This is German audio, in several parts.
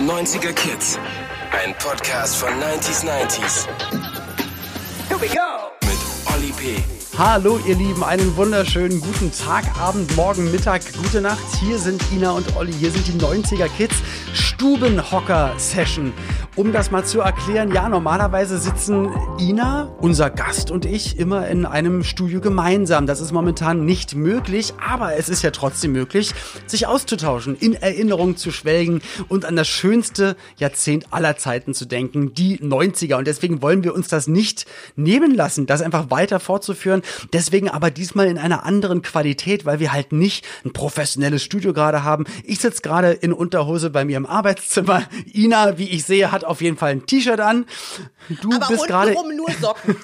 90er Kids. Ein Podcast von 90s 90s. Here we go. Mit Olli P. Hallo ihr Lieben, einen wunderschönen guten Tag, Abend, Morgen, Mittag, gute Nacht. Hier sind Ina und Olli, hier sind die 90er Kids Stubenhocker-Session. Um das mal zu erklären, ja, normalerweise sitzen Ina, unser Gast und ich immer in einem Studio gemeinsam. Das ist momentan nicht möglich, aber es ist ja trotzdem möglich, sich auszutauschen, in Erinnerung zu schwelgen und an das schönste Jahrzehnt aller Zeiten zu denken, die 90er. Und deswegen wollen wir uns das nicht nehmen lassen, das einfach weiter fortzuführen. Deswegen aber diesmal in einer anderen Qualität, weil wir halt nicht ein professionelles Studio gerade haben. Ich sitze gerade in Unterhose bei mir im Arbeitszimmer. Ina, wie ich sehe, hat auf jeden Fall ein T-Shirt an. Du Aber bist gerade nur Socken.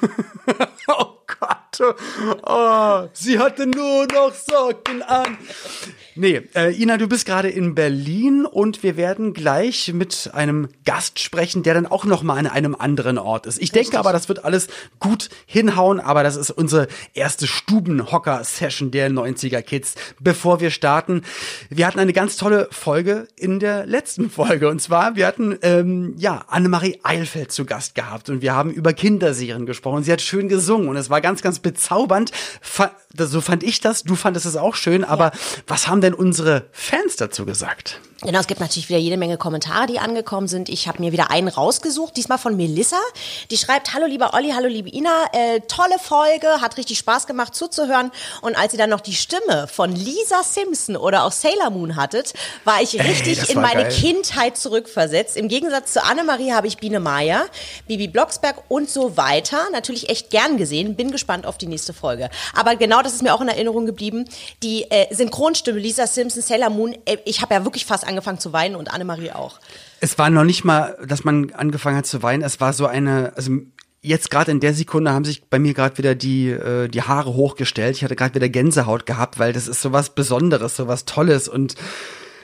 oh Gott. Oh, sie hatte nur noch Socken an. Nee, äh, Ina, du bist gerade in Berlin und wir werden gleich mit einem Gast sprechen, der dann auch noch mal an einem anderen Ort ist. Ich Richtig. denke aber, das wird alles gut hinhauen, aber das ist unsere erste Stubenhocker-Session der 90er Kids. Bevor wir starten, wir hatten eine ganz tolle Folge in der letzten Folge und zwar, wir hatten ähm, ja Annemarie Eilfeld zu Gast gehabt und wir haben über Kinderserien gesprochen. Sie hat schön gesungen und es war ganz, ganz bezaubernd. so fand ich das, du fandest es auch schön, aber ja. was haben denn unsere Fans dazu gesagt? Genau, es gibt natürlich wieder jede Menge Kommentare, die angekommen sind. Ich habe mir wieder einen rausgesucht, diesmal von Melissa. Die schreibt, hallo lieber Olli, hallo liebe Ina, äh, tolle Folge, hat richtig Spaß gemacht zuzuhören. Und als ihr dann noch die Stimme von Lisa Simpson oder auch Sailor Moon hattet, war ich richtig Ey, in meine geil. Kindheit zurückversetzt. Im Gegensatz zu Annemarie habe ich Biene Meier, Bibi Blocksberg und so weiter natürlich echt gern gesehen. Bin gespannt auf die nächste Folge. Aber genau das ist mir auch in Erinnerung geblieben. Die äh, Synchronstimme Lisa Simpson, Sailor Moon, äh, ich habe ja wirklich fast angefangen zu weinen und Annemarie auch. Es war noch nicht mal, dass man angefangen hat zu weinen. Es war so eine, also jetzt gerade in der Sekunde haben sich bei mir gerade wieder die äh, die Haare hochgestellt. Ich hatte gerade wieder Gänsehaut gehabt, weil das ist so was Besonderes, so was Tolles und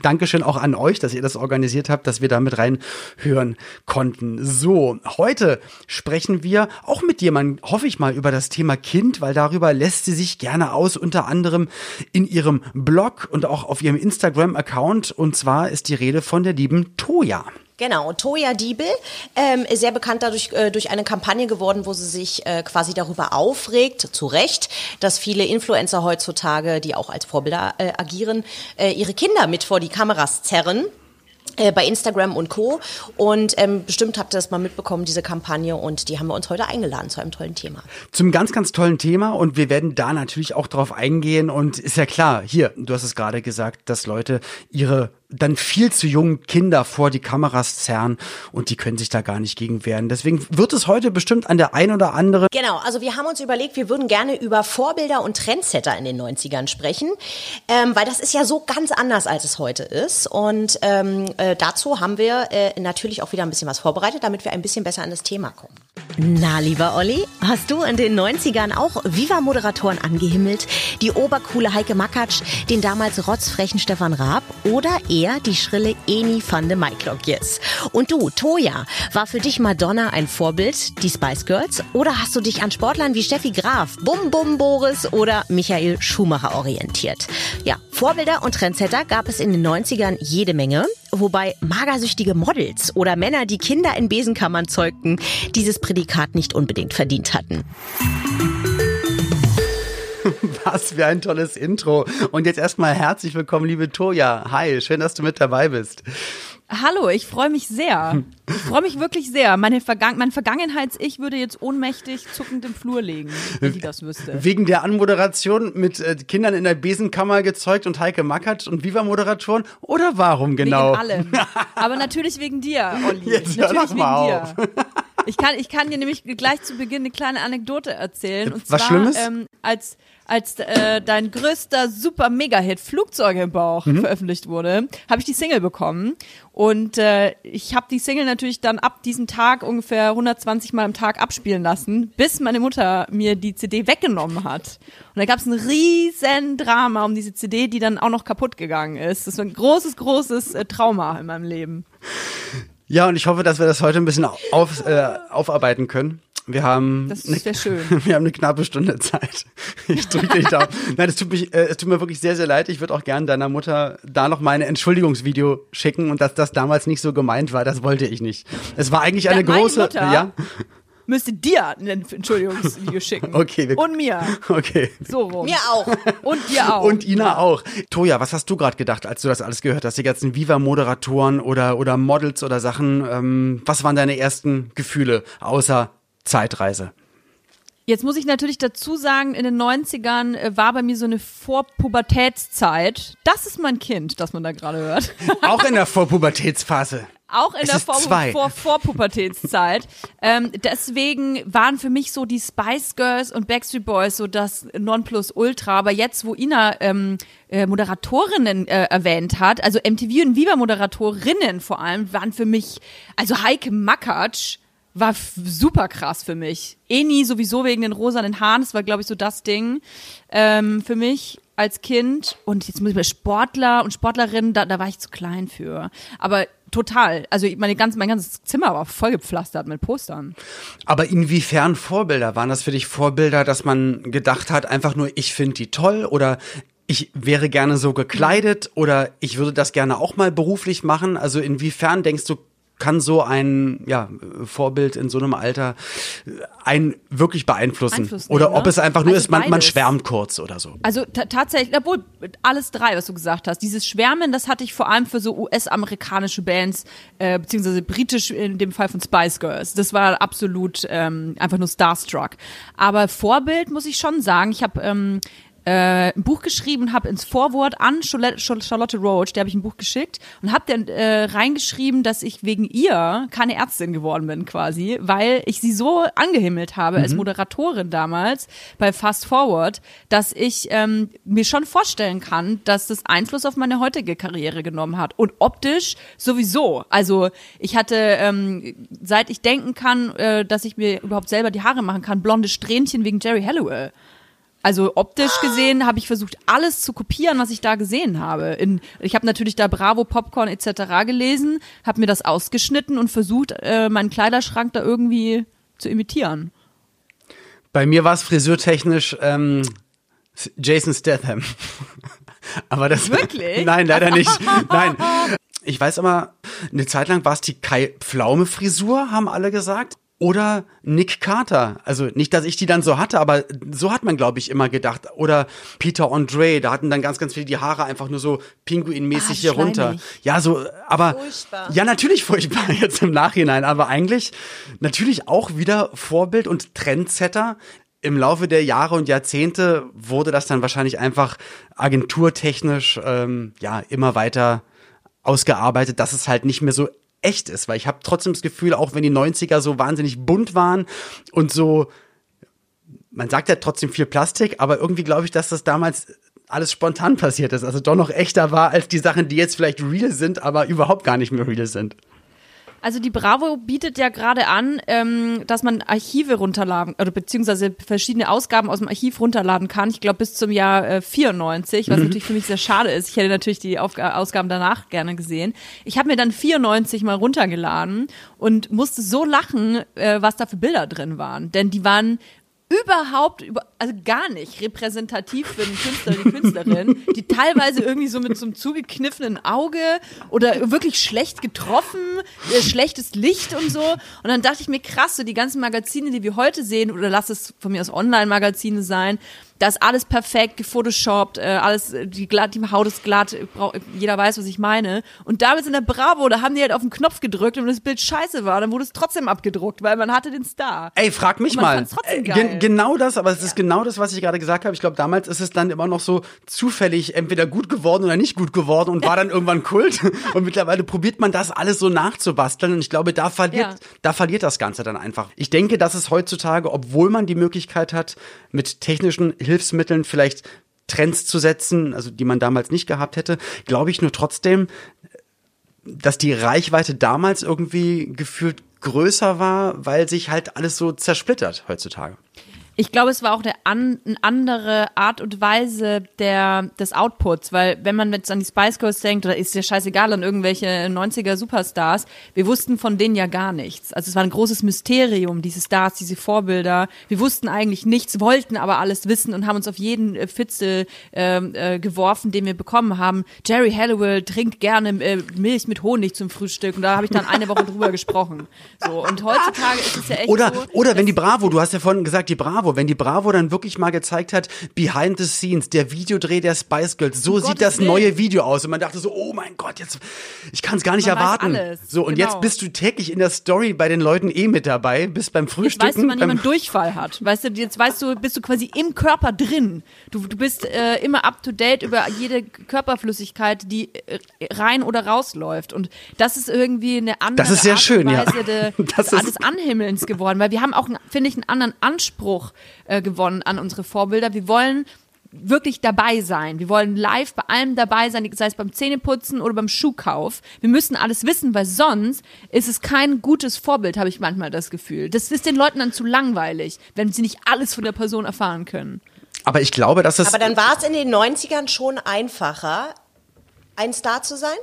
Dankeschön auch an euch, dass ihr das organisiert habt, dass wir da mit reinhören konnten. So, heute sprechen wir auch mit jemandem, hoffe ich mal, über das Thema Kind, weil darüber lässt sie sich gerne aus, unter anderem in ihrem Blog und auch auf ihrem Instagram-Account. Und zwar ist die Rede von der lieben Toja. Genau, Toya Diebel, ähm, sehr bekannt dadurch äh, durch eine Kampagne geworden, wo sie sich äh, quasi darüber aufregt, zu Recht, dass viele Influencer heutzutage, die auch als Vorbilder äh, agieren, äh, ihre Kinder mit vor die Kameras zerren äh, bei Instagram und Co. Und ähm, bestimmt habt ihr das mal mitbekommen, diese Kampagne. Und die haben wir uns heute eingeladen zu einem tollen Thema. Zum ganz, ganz tollen Thema. Und wir werden da natürlich auch drauf eingehen. Und ist ja klar, hier, du hast es gerade gesagt, dass Leute ihre dann viel zu jungen Kinder vor die Kameras zerren und die können sich da gar nicht gegen wehren. Deswegen wird es heute bestimmt an der ein oder anderen. Genau, also wir haben uns überlegt, wir würden gerne über Vorbilder und Trendsetter in den 90ern sprechen, ähm, weil das ist ja so ganz anders, als es heute ist. Und ähm, äh, dazu haben wir äh, natürlich auch wieder ein bisschen was vorbereitet, damit wir ein bisschen besser an das Thema kommen. Na, lieber Olli, hast du in den 90ern auch Viva-Moderatoren angehimmelt? Die obercoole Heike Makatsch, den damals rotzfrechen Stefan Raab oder eher die schrille Eni van de Maiklokjes? Und du, Toja, war für dich Madonna ein Vorbild, die Spice Girls? Oder hast du dich an Sportlern wie Steffi Graf, Bum Bum Boris oder Michael Schumacher orientiert? Ja, Vorbilder und Trendsetter gab es in den 90ern jede Menge wobei magersüchtige Models oder Männer, die Kinder in Besenkammern zeugten, dieses Prädikat nicht unbedingt verdient hatten. Was für ein tolles Intro. Und jetzt erstmal herzlich willkommen, liebe Toja. Hi, schön, dass du mit dabei bist. Hallo, ich freue mich sehr. Ich freue mich wirklich sehr. Meine Vergangen mein Vergangenheits-Ich würde jetzt ohnmächtig zuckend im Flur liegen, wenn ich das wüsste. Wegen der Anmoderation mit äh, Kindern in der Besenkammer gezeugt und Heike Mackert und Viva-Moderatoren? Oder warum genau? Wegen allem. Aber natürlich wegen dir, Olli. Jetzt natürlich hör mal wegen auf. dir. Ich kann, ich kann dir nämlich gleich zu Beginn eine kleine Anekdote erzählen. Und Was zwar, Schlimmes? Ähm, als als äh, dein größter super Mega-Hit Flugzeuge im Bauch mhm. veröffentlicht wurde, habe ich die Single bekommen und äh, ich habe die Single natürlich dann ab diesem Tag ungefähr 120 Mal am Tag abspielen lassen, bis meine Mutter mir die CD weggenommen hat. Und da gab es ein riesen Drama um diese CD, die dann auch noch kaputt gegangen ist. Das war ein großes, großes äh, Trauma in meinem Leben. Ja, und ich hoffe, dass wir das heute ein bisschen auf, äh, aufarbeiten können. Wir haben, Das eine, schön. wir haben eine knappe Stunde Zeit. Ich drücke dich da. Nein, es tut, mich, äh, es tut mir wirklich sehr, sehr leid. Ich würde auch gerne deiner Mutter da noch meine Entschuldigungsvideo schicken und dass das damals nicht so gemeint war, das wollte ich nicht. Es war eigentlich eine Ja, meine große, Mutter- ja, Müsste dir ein Entschuldigungsvideo schicken. Okay, wir- Und mir. okay. So rum. Mir auch. Und dir auch. Und Ina auch. Toja, was hast du gerade gedacht, als du das alles gehört hast? Die ganzen Viva-Moderatoren oder, oder Models oder Sachen. Ähm, was waren deine ersten Gefühle außer Zeitreise? Jetzt muss ich natürlich dazu sagen, in den 90ern äh, war bei mir so eine Vorpubertätszeit. Das ist mein Kind, das man da gerade hört. Auch in der Vorpubertätsphase. Auch in Es der Vor Vorpubertätszeit. ähm, deswegen waren für mich so die Spice Girls und Backstreet Boys so das Nonplusultra. Aber jetzt, wo Ina ähm, äh, Moderatorinnen äh, erwähnt hat, also MTV und Viva Moderatorinnen vor allem, waren für mich, also Heike Makatsch war super krass für mich. Eni sowieso wegen den rosanen Haaren, das war glaube ich so das Ding ähm, für mich als Kind. Und jetzt muss ich mal Sportler und Sportlerinnen, da, da war ich zu klein für. Aber total. Also meine ganz, mein ganzes Zimmer war vollgepflastert mit Postern. Aber inwiefern Vorbilder? Waren das für dich Vorbilder, dass man gedacht hat, einfach nur, ich finde die toll oder ich wäre gerne so gekleidet oder ich würde das gerne auch mal beruflich machen? Also inwiefern denkst du, kann so ein ja, Vorbild in so einem Alter äh, einen wirklich beeinflussen? Einfluss oder ob ne? es einfach nur Also ist, man, man schwärmt kurz oder so. Also ta- tatsächlich, obwohl alles drei, was du gesagt hast. Dieses Schwärmen, das hatte ich vor allem für so US-amerikanische Bands, äh, beziehungsweise britisch in dem Fall von Spice Girls. Das war absolut ähm, einfach nur Starstruck. Aber Vorbild muss ich schon sagen. Ich habe ähm, äh, ein Buch geschrieben, habe ins Vorwort an Charlotte, Roach, der habe ich ein Buch geschickt und habe dann äh, reingeschrieben, dass ich wegen ihr keine Ärztin geworden bin quasi, weil ich sie so angehimmelt habe als Moderatorin damals bei Fast Forward, dass ich ähm, mir schon vorstellen kann, dass das Einfluss auf meine heutige Karriere genommen hat und optisch sowieso. Also ich hatte ähm, seit ich denken kann, äh, dass ich mir überhaupt selber die Haare machen kann, blonde Strähnchen wegen Jerry Halliwell. Also optisch gesehen habe ich versucht, alles zu kopieren, was ich da gesehen habe. In, ich habe natürlich da Bravo, Popcorn etc. gelesen, habe mir das ausgeschnitten und versucht, äh, meinen Kleiderschrank da irgendwie zu imitieren. Bei mir war es frisurtechnisch ähm, Jason Statham. aber das Wirklich? Nein, leider nicht. Nein. Ich weiß aber, eine Zeit lang war es die Kai Pflaume Frisur, haben alle gesagt. Oder Nick Carter. Also nicht, dass ich die dann so hatte, aber so hat man, glaube ich, immer gedacht. Oder Peter Andre, da hatten dann ganz, ganz viele die Haare einfach nur so pinguinmäßig Ah, hier runter. Ja, so, aber. Furchtbar. Ja, natürlich furchtbar jetzt im Nachhinein, aber eigentlich natürlich auch wieder Vorbild und Trendsetter. Im Laufe der Jahre und Jahrzehnte wurde das dann wahrscheinlich einfach agenturtechnisch ähm, ja immer weiter ausgearbeitet, dass es halt nicht mehr so echt ist, weil ich habe trotzdem das Gefühl, auch wenn die 90er so wahnsinnig bunt waren und so man sagt ja trotzdem viel Plastik, aber irgendwie glaube ich, dass das damals alles spontan passiert ist, also doch noch echter war als die Sachen, die jetzt vielleicht real sind, aber überhaupt gar nicht mehr real sind. Also die Bravo bietet ja gerade an, ähm, dass man Archive runterladen oder beziehungsweise verschiedene Ausgaben aus dem Archiv runterladen kann. Ich glaube bis zum Jahr äh, 94, was natürlich für mich sehr schade ist. Ich hätte natürlich die Aufga Ausgaben danach gerne gesehen. Ich habe mir dann 94 mal runtergeladen und musste so lachen, äh, was da für Bilder drin waren, denn die waren überhaupt über, also gar nicht repräsentativ für den Künstler oder die Künstlerin, die teilweise irgendwie so mit so einem zugekniffenen Auge oder wirklich schlecht getroffen, äh, schlechtes Licht und so. Und dann dachte ich mir, krass, so die ganzen Magazine, die wir heute sehen, oder lass es von mir aus Online-Magazine sein, da ist alles perfekt, gefotoshoppt, äh, alles, äh, die, glatt, die Haut ist glatt, jeder weiß, was ich meine. Und damals in der Bravo, da haben die halt auf den Knopf gedrückt und wenn das Bild scheiße war, dann wurde es trotzdem abgedruckt, weil man hatte den Star. Ey, frag mich mal. trotzdem Äh, gen- genau das, aber es ist genau das, was ich gerade gesagt habe. Ich glaube, damals ist es dann immer noch so zufällig entweder gut geworden oder nicht gut geworden und war dann irgendwann Kult. Und mittlerweile probiert man das alles so nachzubasteln. Und ich glaube, da verliert, Ja. da verliert das Ganze dann einfach. Ich denke, dass es heutzutage, obwohl man die Möglichkeit hat, mit technischen Hilfsmitteln vielleicht Trends zu setzen, also die man damals nicht gehabt hätte, glaube ich nur trotzdem, dass die Reichweite damals irgendwie gefühlt größer war, weil sich halt alles so zersplittert heutzutage. Ich glaube, es war auch eine, an, eine andere Art und Weise der, des Outputs, weil wenn man jetzt an die Spice Girls denkt, oder ist ja scheißegal an irgendwelche 90er Superstars, wir wussten von denen ja gar nichts. Also es war ein großes Mysterium, diese Stars, diese Vorbilder. Wir wussten eigentlich nichts, wollten aber alles wissen und haben uns auf jeden Fitzel äh, äh, geworfen, den wir bekommen haben. Jerry Halliwell trinkt gerne äh, Milch mit Honig zum Frühstück und da habe ich dann eine Woche drüber gesprochen. So und heutzutage ist es ja echt oder, so. Oder wenn die Bravo, du hast ja vorhin gesagt, die Bravo, wenn die Bravo dann wirklich mal gezeigt hat, behind the scenes, der Videodreh der Spice Girls, so Um sieht Gottes das Willen. neue Video aus. Und man dachte so, oh mein Gott, jetzt, ich kann es gar nicht Man erwarten. alles, So, und genau. jetzt bist du täglich in der Story bei den Leuten eh mit dabei, bist beim Jetzt Frühstücken. weißt du, wann jemand Durchfall hat. Weißt du, jetzt weißt du, bist du quasi im Körper drin. Du, du bist äh, immer up to date über jede Körperflüssigkeit, die äh, rein oder rausläuft. Und das ist irgendwie eine andere Das ist sehr Art schön, ja. De, Das des, ist- des Anhimmelns geworden. Weil wir haben auch, finde ich, einen anderen Anspruch äh, gewonnen an unsere Vorbilder. Wir wollen wirklich dabei sein. Wir wollen live bei allem dabei sein, sei es beim Zähneputzen oder beim Schuhkauf. Wir müssen alles wissen, weil sonst ist es kein gutes Vorbild, habe ich manchmal das Gefühl. Das ist den Leuten dann zu langweilig, wenn sie nicht alles von der Person erfahren können. aber ich glaube, dass es. Aber dann war es in den 90ern schon einfacher, ein Star zu sein?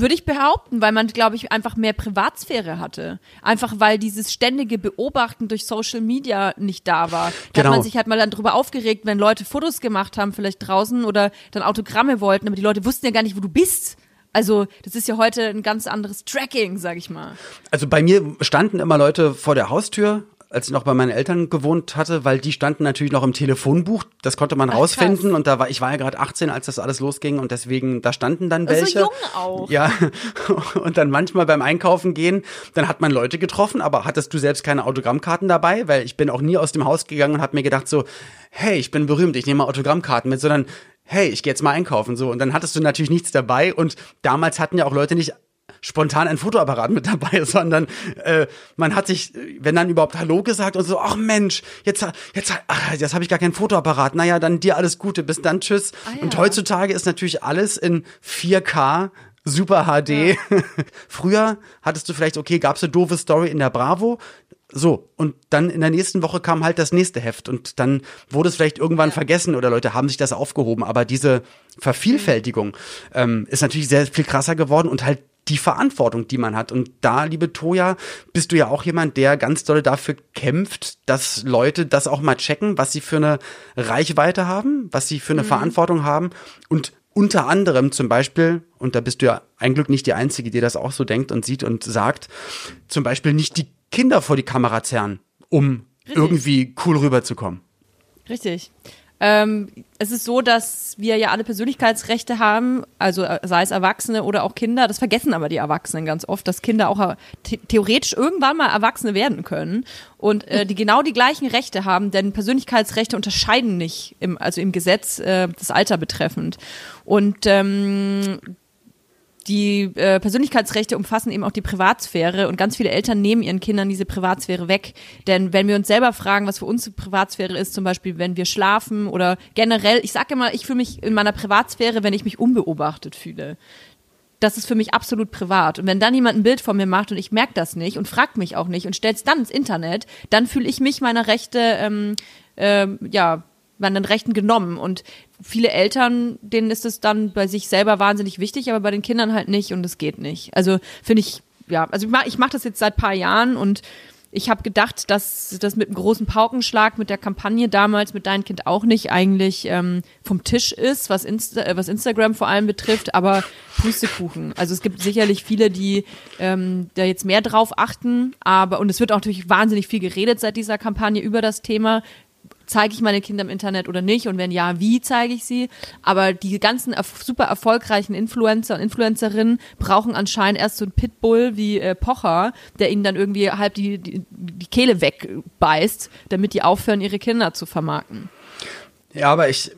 Würde ich behaupten, weil man, glaube ich, einfach mehr Privatsphäre hatte. Einfach weil dieses ständige Beobachten durch Social Media nicht da war. Da Genau. hat man sich halt mal dann drüber aufgeregt, wenn Leute Fotos gemacht haben, vielleicht draußen oder dann Autogramme wollten, aber die Leute wussten ja gar nicht, wo du bist. Also, das ist ja heute ein ganz anderes Tracking, sag ich mal. Also bei mir standen immer Leute vor der Haustür, als ich noch bei meinen Eltern gewohnt hatte, weil die standen natürlich noch im Telefonbuch. Das konnte man rausfinden krass. und da war ich war ja gerade 18, als das alles losging und deswegen da standen dann welche. jung auch. Ja. Und dann manchmal beim Einkaufen gehen, dann hat man Leute getroffen, aber hattest du selbst keine Autogrammkarten dabei, weil ich bin auch nie aus dem Haus gegangen und habe mir gedacht so, hey, ich bin berühmt, ich nehme mal Autogrammkarten mit, sondern hey, ich gehe jetzt mal einkaufen so und dann hattest du natürlich nichts dabei und damals hatten ja auch Leute nicht spontan ein Fotoapparat mit dabei, sondern äh, man hat sich, wenn dann überhaupt Hallo gesagt und so, ach Mensch, jetzt, jetzt, ach, jetzt habe ich gar keinen Fotoapparat. Naja, dann dir alles Gute, bis dann, tschüss. Ah, ja. Und heutzutage ist natürlich alles in 4K, Super HD. Früher hattest du vielleicht, okay, gab's eine doofe Story in der Bravo, so, und dann in der nächsten Woche kam halt das nächste Heft und dann wurde es vielleicht irgendwann vergessen oder Leute haben sich das aufgehoben. Aber diese Vervielfältigung ähm, ist natürlich sehr viel krasser geworden und halt die Verantwortung, die man hat. Und da, liebe Toja, bist du ja auch jemand, der ganz doll dafür kämpft, dass Leute das auch mal checken, was sie für eine Reichweite haben, was sie für eine Verantwortung haben und unter anderem zum Beispiel, und da bist du ja ein Glück nicht die Einzige, die das auch so denkt und sieht und sagt, zum Beispiel nicht die Kinder vor die Kamera zerren, um irgendwie cool rüberzukommen. Richtig. Ähm, es ist so, dass wir ja alle Persönlichkeitsrechte haben, also äh, sei es Erwachsene oder auch Kinder. Das vergessen aber die Erwachsenen ganz oft, dass Kinder auch äh, the theoretisch irgendwann mal Erwachsene werden können und äh, die genau die gleichen Rechte haben, denn Persönlichkeitsrechte unterscheiden nicht, im, also im Gesetz äh, das Alter betreffend. Und ähm, die äh, Persönlichkeitsrechte umfassen eben auch die Privatsphäre und ganz viele Eltern nehmen ihren Kindern diese Privatsphäre weg. Denn wenn wir uns selber fragen, was für uns Privatsphäre ist, zum Beispiel wenn wir schlafen oder generell, ich sage immer, ich fühle mich in meiner Privatsphäre, wenn ich mich unbeobachtet fühle. Das ist für mich absolut privat. Und wenn dann jemand ein Bild von mir macht und ich merke das nicht und fragt mich auch nicht und stellt es dann ins Internet, dann fühle ich mich meiner Rechte, ähm, ähm, ja, meinen Rechten genommen. Und viele Eltern, denen ist es dann bei sich selber wahnsinnig wichtig, aber bei den Kindern halt nicht und es geht nicht. Also finde ich, ja, also ich mache mach das jetzt seit paar Jahren und ich habe gedacht, dass das mit einem großen Paukenschlag mit der Kampagne damals mit deinem Kind auch nicht eigentlich ähm, vom Tisch ist, was, Insta äh, was Instagram vor allem betrifft, aber Pustekuchen. Also es gibt sicherlich viele, die ähm, da jetzt mehr drauf achten, aber und es wird auch natürlich wahnsinnig viel geredet seit dieser Kampagne über das Thema zeige ich meine Kinder im Internet oder nicht und wenn ja, wie zeige ich sie? Aber die ganzen super erfolgreichen Influencer und Influencerinnen brauchen anscheinend erst so einen Pitbull wie äh, Pocher, der ihnen dann irgendwie halb die, die, die Kehle wegbeißt, damit die aufhören, ihre Kinder zu vermarkten. Ja, aber ich,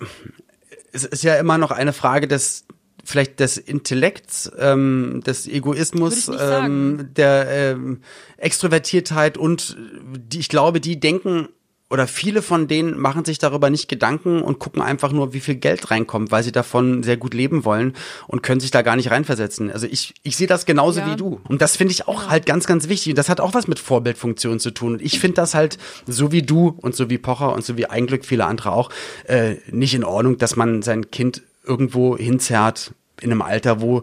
es ist ja immer noch eine Frage des, vielleicht des Intellekts, ähm, des Egoismus, ähm, der ähm, Extrovertiertheit und die, ich glaube, die denken oder viele von denen machen sich darüber nicht Gedanken und gucken einfach nur, wie viel Geld reinkommt, weil sie davon sehr gut leben wollen und können sich da gar nicht reinversetzen. Also ich, ich sehe das genauso Ja. wie du. Und das finde ich auch halt ganz, ganz wichtig. Und das hat auch was mit Vorbildfunktion zu tun. Und ich finde das halt so wie du und so wie Pocher und so wie Einglück viele andere auch äh, nicht in Ordnung, dass man sein Kind irgendwo hinzerrt in einem Alter, wo,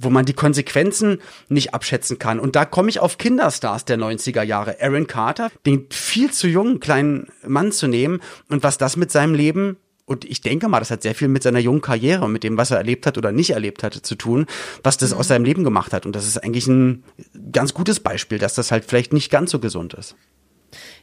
wo man die Konsequenzen nicht abschätzen kann. Und da komme ich auf Kinderstars der 90er Jahre. Aaron Carter, den viel zu jungen kleinen Mann zu nehmen und was das mit seinem Leben und ich denke mal, das hat sehr viel mit seiner jungen Karriere und mit dem, was er erlebt hat oder nicht erlebt hatte, zu tun, was das aus seinem Leben gemacht hat. Und das ist eigentlich ein ganz gutes Beispiel, dass das halt vielleicht nicht ganz so gesund ist.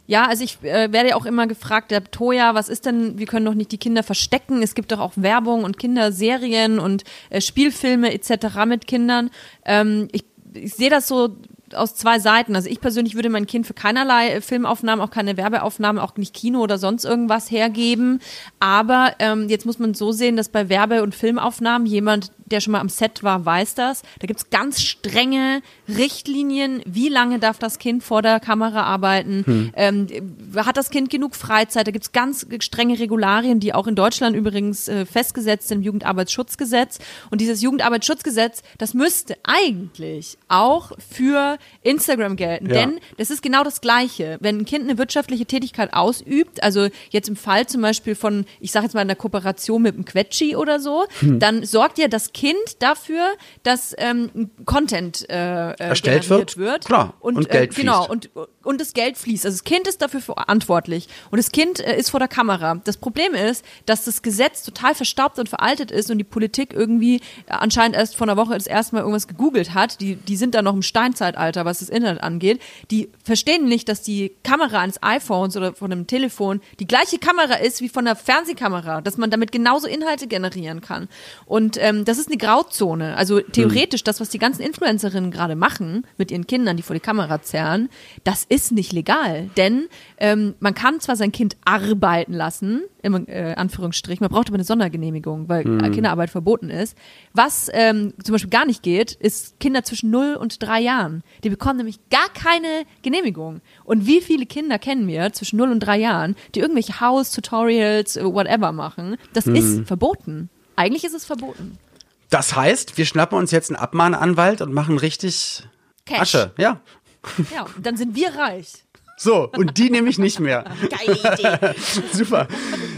Ja, also ich äh, werde ja auch immer gefragt, der Toja, was ist denn, wir können doch nicht die Kinder verstecken. Es gibt doch auch Werbung und Kinderserien und äh, Spielfilme etc. mit Kindern. Ähm, ich ich sehe das so aus zwei Seiten. Also ich persönlich würde mein Kind für keinerlei äh, Filmaufnahmen, auch keine Werbeaufnahmen, auch nicht Kino oder sonst irgendwas hergeben. Aber ähm, jetzt muss man so sehen, dass bei Werbe- und Filmaufnahmen jemand, der schon mal am Set war, weiß das. Da gibt's ganz strenge Richtlinien, wie lange darf das Kind vor der Kamera arbeiten, ähm, hat das Kind genug Freizeit, da gibt's ganz strenge Regularien, die auch in Deutschland übrigens äh, festgesetzt sind im Jugendarbeitsschutzgesetz. Und dieses Jugendarbeitsschutzgesetz, das müsste eigentlich auch für Instagram gelten. Ja. Denn das ist genau das Gleiche. Wenn ein Kind eine wirtschaftliche Tätigkeit ausübt, also jetzt im Fall zum Beispiel von, ich sage jetzt mal in der Kooperation mit einem Quetschi oder so, Hm. dann sorgt ja das Kind dafür, dass ähm, Content äh, äh, Erstellt wird, wird. klar, und Geld äh, Genau, fließt. und, und das Geld fließt. Also das Kind ist dafür verantwortlich. Und das Kind äh, ist vor der Kamera. Das Problem ist, dass das Gesetz total verstaubt und veraltet ist und die Politik irgendwie äh, anscheinend erst vor einer Woche das erste Mal irgendwas gegoogelt hat. Die, die sind da noch im Steinzeitalter, was das Internet angeht. Die verstehen nicht, dass die Kamera eines iPhones oder von einem Telefon die gleiche Kamera ist wie von einer Fernsehkamera, dass man damit genauso Inhalte generieren kann. Und ähm, das ist eine Grauzone. Also theoretisch, das, was die ganzen Influencerinnen gerade machen mit ihren Kindern, die vor die Kamera zerren, das ist nicht legal. Denn ähm, man kann zwar sein Kind arbeiten lassen, im äh, Anführungsstrich, man braucht aber eine Sondergenehmigung, weil äh, Kinderarbeit verboten ist. Was ähm, zum Beispiel gar nicht geht, ist Kinder zwischen 0 und 3 Jahren. Die bekommen nämlich gar keine Genehmigung. Und wie viele Kinder kennen wir zwischen 0 und 3 Jahren, die irgendwelche House-Tutorials, äh, whatever machen? Das ist verboten. Eigentlich ist es verboten. Das heißt, wir schnappen uns jetzt einen Abmahnanwalt und machen richtig Cash. Asche. Ja. Ja, und dann sind wir reich. So, und die nehme ich nicht mehr. Geile Idee. Super.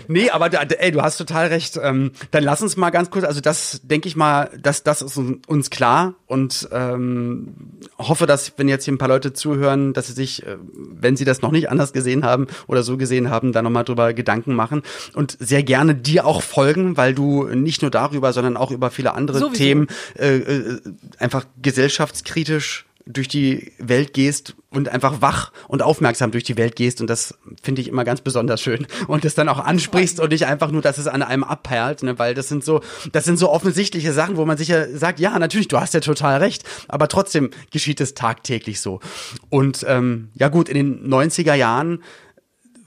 Nee, aber da, ey, du hast total recht. Ähm, dann lass uns mal ganz kurz, also das denke ich mal, dass das ist uns klar und ähm, hoffe, dass wenn jetzt hier ein paar Leute zuhören, dass sie sich, äh, wenn sie das noch nicht anders gesehen haben oder so gesehen haben, da nochmal drüber Gedanken machen und sehr gerne dir auch folgen, weil du nicht nur darüber, sondern auch über viele andere Sowieso. Themen äh, äh, einfach gesellschaftskritisch durch die Welt gehst und einfach wach und aufmerksam durch die Welt gehst. Und das finde ich immer ganz besonders schön. Und das dann auch ansprichst und nicht einfach nur, dass es an einem abperlt, ne, weil das sind so, das sind so offensichtliche Sachen, wo man sich ja sagt, ja, natürlich, du hast ja total recht, aber trotzdem geschieht es tagtäglich so. Und ähm, ja gut, in den 90er Jahren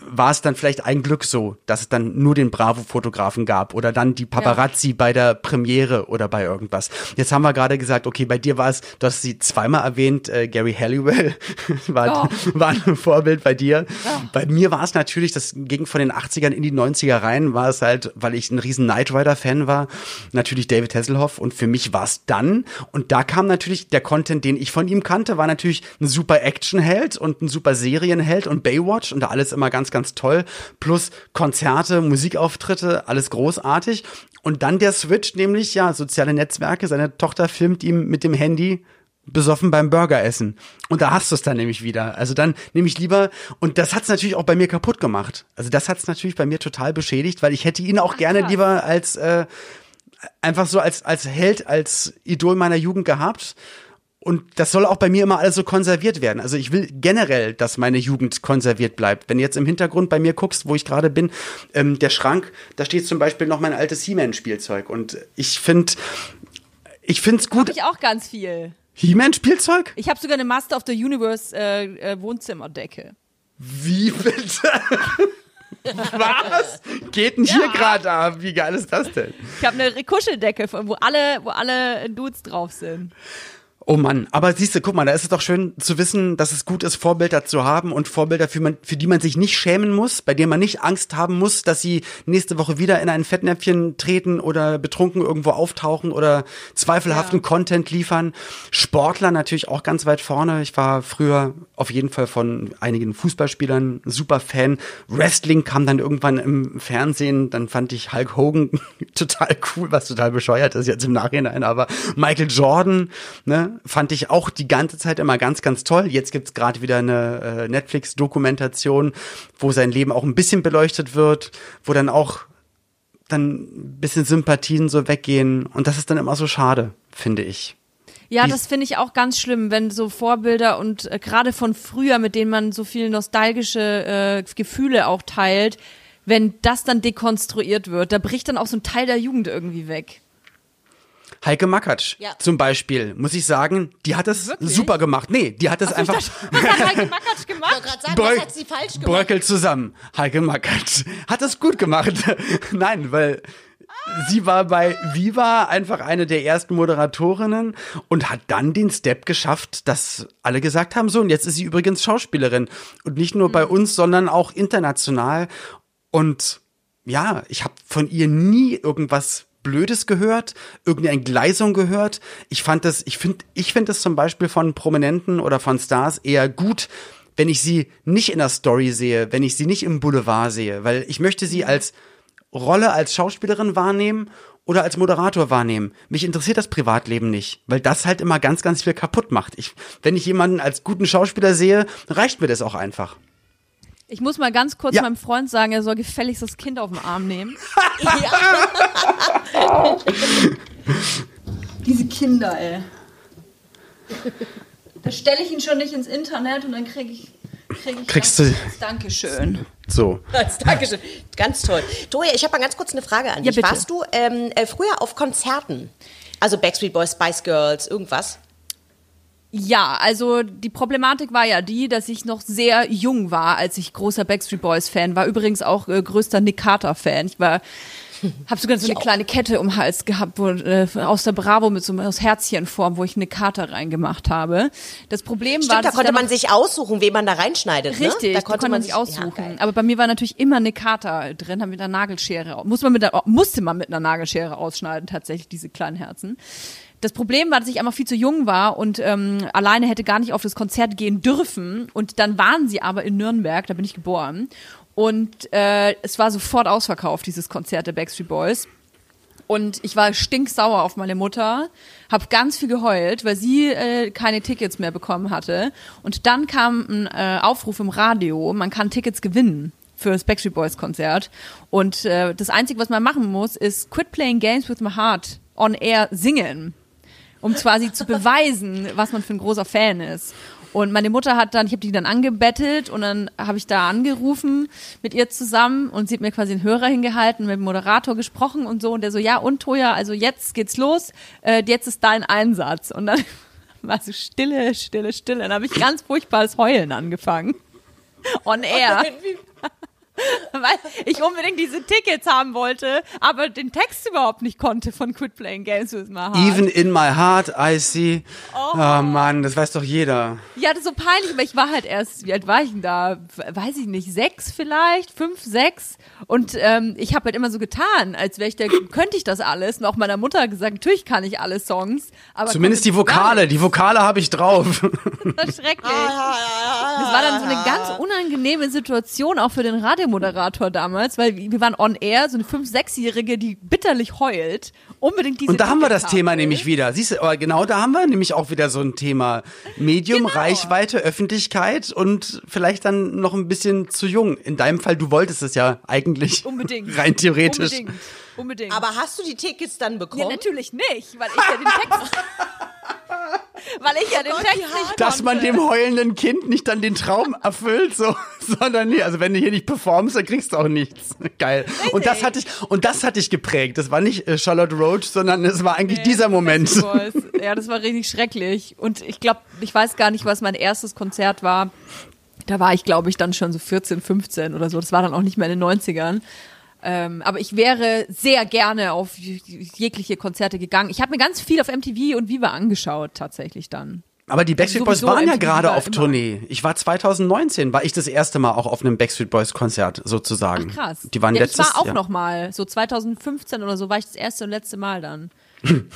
war es dann vielleicht ein Glück so, dass es dann nur den Bravo-Fotografen gab oder dann die Paparazzi bei der Premiere oder bei irgendwas. Jetzt haben wir gerade gesagt, okay, bei dir war es, du hast sie zweimal erwähnt, äh, Gary Halliwell war, war ein Vorbild bei dir. Bei mir war es natürlich, das ging von den 80ern in die 90er rein, war es halt, weil ich ein riesen Knight Rider-Fan war, natürlich David Hasselhoff und für mich war es dann und da kam natürlich der Content, den ich von ihm kannte, war natürlich ein super Actionheld und ein super Serienheld und Baywatch und da alles immer ganz, ganz toll. Plus Konzerte, Musikauftritte, alles großartig. Und dann der Switch, nämlich ja, soziale Netzwerke. Seine Tochter filmt ihm mit dem Handy besoffen beim Burgeressen. Und da hast du es dann nämlich wieder. Also dann nehme ich lieber, und das hat es natürlich auch bei mir kaputt gemacht. Also das hat es natürlich bei mir total beschädigt, weil ich hätte ihn auch gerne krass. lieber als äh, einfach so als, als Held, als Idol meiner Jugend gehabt. Und das soll auch bei mir immer alles so konserviert werden. Also ich will generell, dass meine Jugend konserviert bleibt. Wenn du jetzt im Hintergrund bei mir guckst, wo ich gerade bin, ähm, der Schrank, da steht zum Beispiel noch mein altes He-Man-Spielzeug. Und ich finde, ich finde es gut. Habe ich auch ganz viel. He-Man-Spielzeug? Ich habe sogar eine Master of the Universe äh, äh, Wohnzimmerdecke. Wie bitte? Was? Geht denn hier gerade ab? Wie geil ist das denn? Ich habe eine Kuscheldecke, wo alle, wo alle Dudes drauf sind. Oh Mann, aber siehst du, guck mal, da ist es doch schön zu wissen, dass es gut ist, Vorbilder zu haben und Vorbilder, für, man, für die man sich nicht schämen muss, bei denen man nicht Angst haben muss, dass sie nächste Woche wieder in ein Fettnäpfchen treten oder betrunken irgendwo auftauchen oder zweifelhaften ja. Content liefern. Sportler natürlich auch ganz weit vorne. Ich war früher auf jeden Fall von einigen Fußballspielern super Fan. Wrestling kam dann irgendwann im Fernsehen, dann fand ich Hulk Hogan total cool, was total bescheuert ist jetzt im Nachhinein, aber Michael Jordan, ne, fand ich auch die ganze Zeit immer ganz, ganz toll. Jetzt gibt's gerade wieder eine äh, Netflix-Dokumentation, wo sein Leben auch ein bisschen beleuchtet wird, wo dann auch dann ein bisschen Sympathien so weggehen. Und das ist dann immer so schade, finde ich. Ja, das finde ich auch ganz schlimm, wenn so Vorbilder und äh, gerade von früher, mit denen man so viel nostalgische äh, Gefühle auch teilt, wenn das dann dekonstruiert wird, da bricht dann auch so ein Teil der Jugend irgendwie weg. Heike Makatsch ja. zum Beispiel, muss ich sagen, die hat das Wirklich? super gemacht. Nee, die hat das Ach, einfach. Dachte, was hat Heike Makatsch gemacht? Ich sagen, Brö was hat sie falsch gemacht? Bröckel zusammen. Heike Makatsch hat das gut gemacht. Nein, weil sie war bei Viva einfach eine der ersten Moderatorinnen und hat dann den Step geschafft, dass alle gesagt haben, so, und jetzt ist sie übrigens Schauspielerin. Und nicht nur mhm. bei uns, sondern auch international. Und ja, ich habe von ihr nie irgendwas Blödes gehört, irgendeine Entgleisung gehört. Ich fand das, ich finde, ich finde das zum Beispiel von Prominenten oder von Stars eher gut, wenn ich sie nicht in der Story sehe, wenn ich sie nicht im Boulevard sehe, weil ich möchte sie als Rolle als Schauspielerin wahrnehmen oder als Moderator wahrnehmen. Mich interessiert das Privatleben nicht, weil das halt immer ganz, ganz viel kaputt macht. Ich, wenn ich jemanden als guten Schauspieler sehe, reicht mir das auch einfach. Ich muss mal ganz kurz ja. meinem Freund sagen, er soll gefälligst das Kind auf den Arm nehmen. Diese Kinder, ey. Da stelle ich ihn schon nicht ins Internet und dann kriege ich, krieg ich Kriegst du Dankeschön. So. Dankeschön. Ganz toll. Toja, ich habe mal ganz kurz eine Frage an dich. Ja, Warst du ähm, äh, früher auf Konzerten? Also Backstreet Boys, Spice Girls, irgendwas? Ja, also die Problematik war ja die, dass ich noch sehr jung war, als ich großer Backstreet Boys Fan war. Übrigens auch äh, größter Nick Carter Fan. Ich war habe sogar so eine kleine Kette um Hals gehabt, wo, äh, aus der Bravo mit so einem Herzchenform, wo ich eine Karte reingemacht habe. Das Problem Stimmt, war, da konnte man sich aussuchen, wen man da reinschneidet. Richtig, ne? da konnte, man sich aussuchen. Ja, Aber bei mir war natürlich immer eine Karte drin, mit einer Nagelschere. Muss man mit der, musste man mit einer Nagelschere ausschneiden, tatsächlich diese kleinen Herzen. Das Problem war, dass ich einfach viel zu jung war und ähm, alleine hätte gar nicht auf das Konzert gehen dürfen. Und dann waren sie aber in Nürnberg, da bin ich geboren. Und äh, es war sofort ausverkauft, dieses Konzert der Backstreet Boys. Und ich war stinksauer auf meine Mutter, habe ganz viel geheult, weil sie äh, keine Tickets mehr bekommen hatte. Und dann kam ein äh, Aufruf im Radio, man kann Tickets gewinnen für das Backstreet Boys Konzert. Und äh, das Einzige, was man machen muss, ist Quit Playing Games with My Heart on Air singen um quasi zu beweisen, was man für ein großer Fan ist. Und meine Mutter hat dann, ich habe die dann angebettelt und dann habe ich da angerufen mit ihr zusammen und sie hat mir quasi einen Hörer hingehalten, mit dem Moderator gesprochen und so und der so, ja und Toja, also jetzt geht's los, äh, jetzt ist dein Einsatz. Und dann war so Stille, Stille, Stille. Dann habe ich ganz furchtbares Heulen angefangen. On air. weil ich unbedingt diese Tickets haben wollte, aber den Text überhaupt nicht konnte von Quit Playing Games with My Heart. Even in my heart I see. Oh, oh Mann, das weiß doch jeder. Ja, das ist so peinlich, aber ich war halt erst, wie alt war ich denn da? Weiß ich nicht, sechs vielleicht, fünf, sechs. Und ähm, ich habe halt immer so getan, als wäre ich der, könnte ich das alles. Und auch meiner Mutter gesagt, natürlich kann ich alle Songs. Aber Zumindest die Vokale, die Vokale habe ich drauf. Das war schrecklich. Das war dann so eine ganz unangenehme Situation auch für den Radio Radiomoderator damals, weil wir waren on air, so eine 5-, 6-Jährige, die bitterlich heult, unbedingt diese Und da haben wir das Thema nämlich wieder. Siehst du, aber genau da haben wir nämlich auch wieder so ein Thema. Medium, genau. Reichweite, Öffentlichkeit und vielleicht dann noch ein bisschen zu jung. In deinem Fall, du wolltest es ja eigentlich. Unbedingt. Rein theoretisch. Unbedingt. Unbedingt. Aber hast du die Tickets dann bekommen? Ja, natürlich nicht, weil ich ja den Text. weil ich ja den Gott, Text nicht Dass man dem heulenden Kind nicht dann den Traum erfüllt, so, sondern nee, also wenn du hier nicht performst, dann kriegst du auch nichts. Geil. Richtig. Und das hatte ich, und das hatte ich geprägt. Das war nicht äh, Charlotte Roach, sondern es war eigentlich nee, dieser Moment. Ja, das war richtig schrecklich. Und ich glaube, ich weiß gar nicht, was mein erstes Konzert war. Da war ich, glaube ich, dann schon so 14, 15 oder so. Das war dann auch nicht mehr in den 90ern. Ähm, aber ich wäre sehr gerne auf jegliche Konzerte gegangen. Ich habe mir ganz viel auf MTV und Viva angeschaut, tatsächlich dann. Aber die Backstreet Boys waren ja gerade war auf immer. Tournee. Ich war 2019, war ich das erste Mal auch auf einem Backstreet Boys Konzert sozusagen. Ach, krass. Die waren ja, letztes Ich war auch Jahr. noch mal, so 2015 oder so war ich das erste und letzte Mal dann.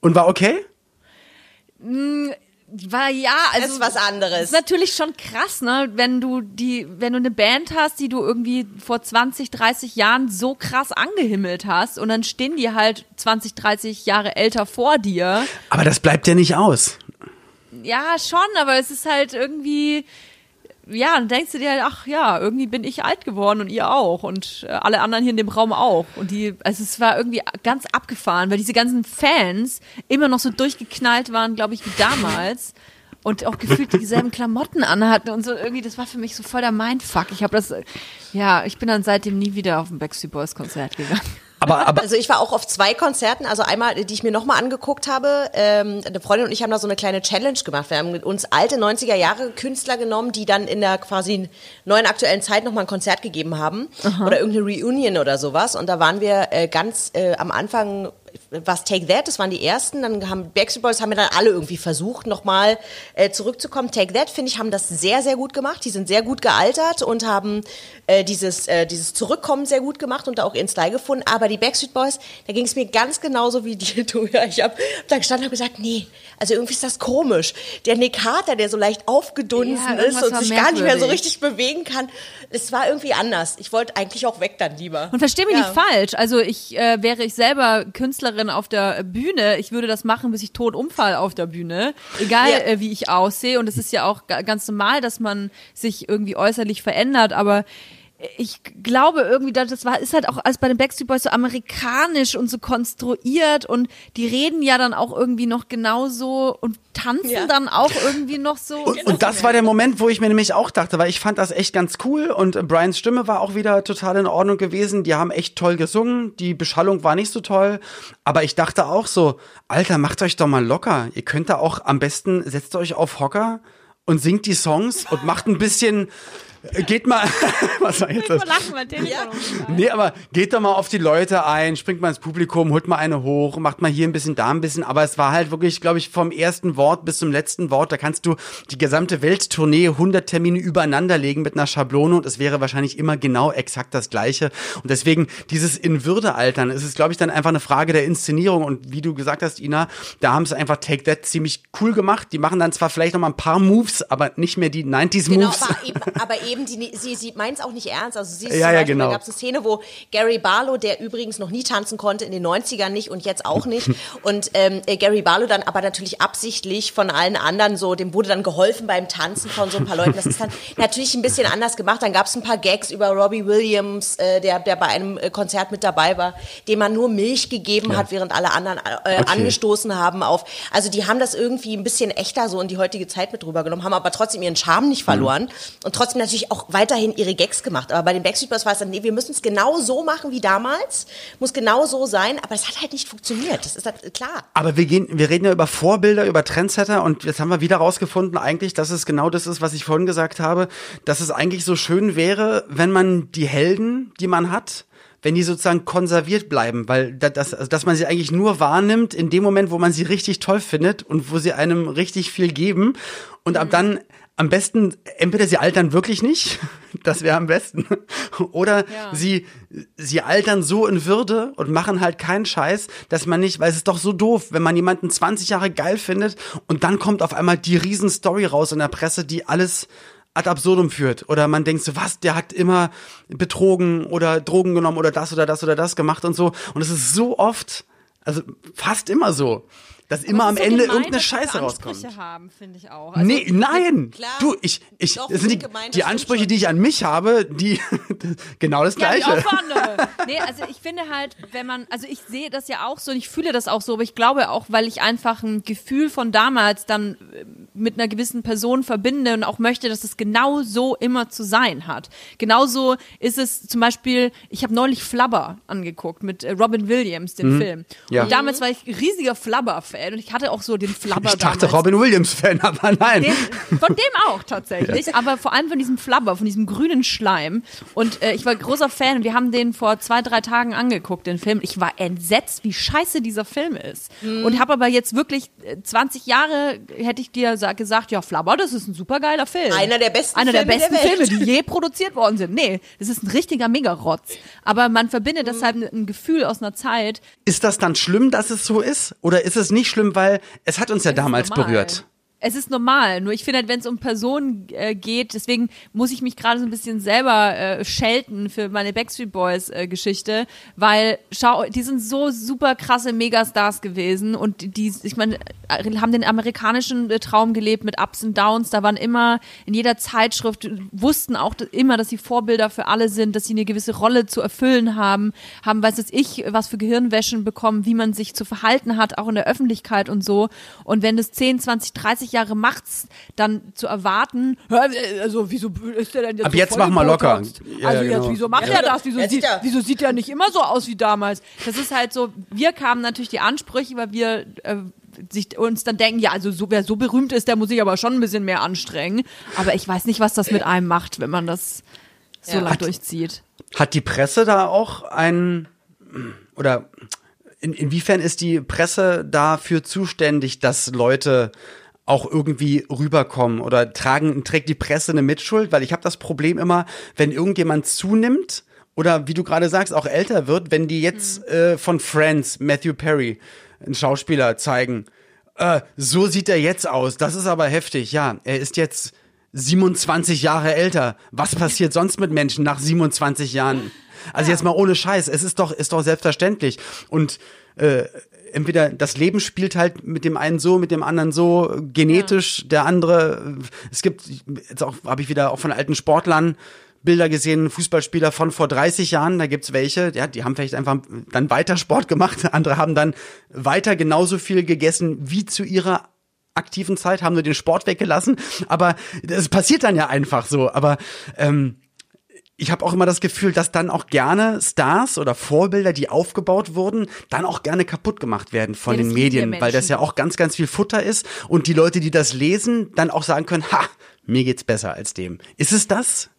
Und war okay? War ja, also Das ist was anderes. ist natürlich schon krass, ne, wenn du die, wenn du eine Band hast, die du irgendwie vor 20, 30 Jahren so krass angehimmelt hast und dann stehen die halt 20, 30 Jahre älter vor dir. Aber das bleibt ja nicht aus. Ja, schon, aber es ist halt irgendwie, ja, dann denkst du dir halt, ach ja, irgendwie bin ich alt geworden und ihr auch und äh, alle anderen hier in dem Raum auch. Und die, also es war irgendwie ganz abgefahren, weil diese ganzen Fans immer noch so durchgeknallt waren, glaube ich, wie damals. Und auch gefühlt dieselben Klamotten anhatten und so irgendwie, das war für mich so voll der Mindfuck. Ich habe das, ja, ich bin dann seitdem nie wieder auf ein Backstreet Boys Konzert gegangen. Aber, aber Also ich war auch auf zwei Konzerten, also einmal, die ich mir nochmal angeguckt habe. Ähm, eine Freundin und ich haben da so eine kleine Challenge gemacht. Wir haben uns alte 90er Jahre Künstler genommen, die dann in der quasi neuen aktuellen Zeit nochmal ein Konzert gegeben haben. Oder irgendeine Reunion oder sowas. Und da waren wir äh, ganz äh, am Anfang was Take That, das waren die ersten, dann haben Backstreet Boys haben wir dann alle irgendwie versucht, nochmal äh, zurückzukommen. Take That, finde ich, haben das sehr, sehr gut gemacht. Die sind sehr gut gealtert und haben äh, dieses, äh, dieses Zurückkommen sehr gut gemacht und da auch ihren Style gefunden. Aber die Backstreet Boys, da ging es mir ganz genauso wie dir, du. Ja, ich habe da gestanden und gesagt, nee, also irgendwie ist das komisch. Der Nick Carter, der so leicht aufgedunsen Ja, ist und sich gar nicht mehr so richtig bewegen kann, es war irgendwie anders. Ich wollte eigentlich auch weg dann lieber. Und versteh mich Ja. nicht falsch. Also ich äh, wäre ich selber Künstlerin auf der Bühne, ich würde das machen, bis ich tot umfall auf der Bühne, egal Ja. äh, wie ich aussehe. Und es ist ja auch ga- ganz normal, dass man sich irgendwie äußerlich verändert, aber ich glaube irgendwie, dass das war, ist halt auch alles bei den Backstreet Boys so amerikanisch und so konstruiert und die reden ja dann auch irgendwie noch genauso und tanzen Ja. dann auch irgendwie noch so. Und, und das war der Moment, wo ich mir nämlich auch dachte, weil ich fand das echt ganz cool und Brians Stimme war auch wieder total in Ordnung gewesen. Die haben echt toll gesungen, die Beschallung war nicht so toll, aber ich dachte auch so, Alter, macht euch doch mal locker. Ihr könnt da auch am besten, setzt euch auf Hocker und singt die Songs und macht ein bisschen, geht mal, was war jetzt das? lachen, mein Telefon umgefallen. Nee, aber geht doch mal auf die Leute ein, springt mal ins Publikum, holt mal eine hoch, macht mal hier ein bisschen, da ein bisschen. Aber es war halt wirklich, glaube ich, vom ersten Wort bis zum letzten Wort, da kannst du die gesamte Welttournee 100 Termine übereinander legen mit einer Schablone und es wäre wahrscheinlich immer genau exakt das Gleiche. Und deswegen dieses in Würde altern, es ist, glaube ich, dann einfach eine Frage der Inszenierung. Und wie du gesagt hast, Ina, da haben sie einfach Take That ziemlich cool gemacht. Die machen dann zwar vielleicht noch mal ein paar Moves, aber nicht mehr die 90s Genau, Moves. aber eben, aber eben die, sie, sie meint es auch nicht ernst. Also sie ist Ja, zum ja, genau. da gab es eine Szene, wo Gary Barlow, der übrigens noch nie tanzen konnte, in den 90ern nicht und jetzt auch nicht. Und ähm, äh, Gary Barlow dann aber natürlich absichtlich von allen anderen so, dem wurde dann geholfen beim Tanzen von so ein paar Leuten. Das ist dann natürlich ein bisschen anders gemacht. Dann gab es ein paar Gags über Robbie Williams, äh, der, der bei einem äh, Konzert mit dabei war, dem man nur Milch gegeben hat, während alle anderen äh, Okay. angestoßen haben auf. Also die haben das irgendwie ein bisschen echter so in die heutige Zeit mit rübergenommen, haben aber trotzdem ihren Charme nicht verloren und trotzdem natürlich auch weiterhin ihre Gags gemacht. Aber bei den Backstreet Boys war es dann, nee, wir müssen es genau so machen wie damals, muss genau so sein, aber es hat halt nicht funktioniert. Das ist halt klar. Aber wir gehen, wir reden ja über Vorbilder, über Trendsetter und jetzt haben wir wieder rausgefunden eigentlich, dass es genau das ist, was ich vorhin gesagt habe, dass es eigentlich so schön wäre, wenn man die Helden, die man hat, wenn die sozusagen konserviert bleiben, weil da- das, also dass man sie eigentlich nur wahrnimmt in dem Moment, wo man sie richtig toll findet und wo sie einem richtig viel geben und ab dann am besten, entweder sie altern wirklich nicht, das wäre am besten, oder Ja. sie, sie altern so in Würde und machen halt keinen Scheiß, dass man nicht, weil es ist doch so doof, wenn man jemanden 20 Jahre geil findet und dann kommt auf einmal die riesen Story raus in der Presse, die alles ad absurdum führt. Oder man denkt so, was, der hat immer betrogen oder Drogen genommen oder das oder das oder das gemacht und so. Und es ist so oft, also fast immer so, dass immer am so Ende gemein, irgendeine Scheiße Ansprüche rauskommt. haben, finde ich auch. Also, nee, nein. klar. Du, ich, ich, Doch, das sind die, gut gemeint, das die Ansprüche, die ich an mich habe, die genau das Ja, Gleiche. andere. Nee, also ich finde halt, wenn man, also ich sehe das ja auch so und ich fühle das auch so, aber ich glaube auch, weil ich einfach ein Gefühl von damals dann äh, mit einer gewissen Person verbinde und auch möchte, dass es genau so immer zu sein hat. Genauso ist es zum Beispiel, ich habe neulich Flubber angeguckt mit äh, Robin Williams, den Mhm. Film. Ja. Und damals war ich riesiger Flubber-Fan und ich hatte auch so den Flubber Ich dachte damals. Robin Williams-Fan, aber nein. Den, von dem auch tatsächlich, aber vor allem von diesem Flubber, von diesem grünen Schleim. Und äh, ich war großer Fan und wir haben den vor zwei, drei Tagen angeguckt, den Film. Ich war entsetzt, wie scheiße dieser Film ist. Und habe aber jetzt wirklich äh, 20 Jahre, hätte ich dir sa- gesagt, ja, Flubber, das ist ein supergeiler Film. Einer der besten Einer der Filme der besten Welt. Filme, die je produziert worden sind. Nee, das ist ein richtiger Megarotz. Aber man verbindet deshalb ein- ein Gefühl aus einer Zeit, Ist das dann schlimm, dass es so ist? Oder ist es nicht schlimm, weil es hat uns ja damals normal. berührt? Es ist normal, nur ich finde halt, wenn es um Personen äh, geht, deswegen muss ich mich gerade so ein bisschen selber äh, schelten für meine Backstreet Boys äh, Geschichte, weil schau, die sind so super krasse Megastars gewesen und die, ich meine, äh, haben den amerikanischen äh, Traum gelebt mit Ups und Downs. Da waren immer in jeder Zeitschrift wussten auch immer, dass sie Vorbilder für alle sind, dass sie eine gewisse Rolle zu erfüllen haben, haben, weiß es ich, was für Gehirnwäschen bekommen, wie man sich zu verhalten hat, auch in der Öffentlichkeit und so. Und wenn das 10, 20, 30 Jahre macht's, dann zu erwarten, "Hä, äh, also wieso ist der denn jetzt Ab so jetzt mach mal locker. Ja, also ja, jetzt, genau. wieso macht Ja. er das? Wieso, Ja, sieht, sicher. wieso sieht er nicht immer so aus wie damals? Das ist halt so, wir kamen natürlich die Ansprüche, weil wir äh, sich uns dann denken, ja, also so, wer so berühmt ist, der muss sich aber schon ein bisschen mehr anstrengen. Aber ich weiß nicht, was das mit einem macht, wenn man das so Ja. lang Hat- durchzieht. Hat die Presse da auch ein oder in, inwiefern ist die Presse dafür zuständig, dass Leute auch irgendwie rüberkommen oder tragen trägt die Presse eine Mitschuld, weil ich habe das Problem immer, wenn irgendjemand zunimmt oder wie du gerade sagst auch älter wird, wenn die jetzt äh, von Friends Matthew Perry einen Schauspieler zeigen, äh, so sieht er jetzt aus. Das ist aber heftig. Ja, er ist jetzt 27 Jahre älter. Was passiert sonst mit Menschen nach 27 Jahren? Also jetzt mal ohne Scheiß. Es ist doch, ist doch selbstverständlich. Und äh, entweder das Leben spielt halt mit dem einen so, mit dem anderen so, genetisch, der andere. Es gibt, jetzt auch habe ich wieder auch von alten Sportlern Bilder gesehen, Fußballspieler von vor 30 Jahren, da gibt's welche, ja, die haben vielleicht einfach dann weiter Sport gemacht, andere haben dann weiter genauso viel gegessen wie zu ihrer aktiven Zeit, haben nur den Sport weggelassen, aber es passiert dann ja einfach so, aber ähm, ich habe auch immer das Gefühl, dass dann auch gerne Stars oder Vorbilder, die aufgebaut wurden, dann auch gerne kaputt gemacht werden von Ja, den Medien, weil das ja auch ganz, ganz viel Futter ist und die Leute, die das lesen, dann auch sagen können, ha, mir geht's besser als dem. Ist es das?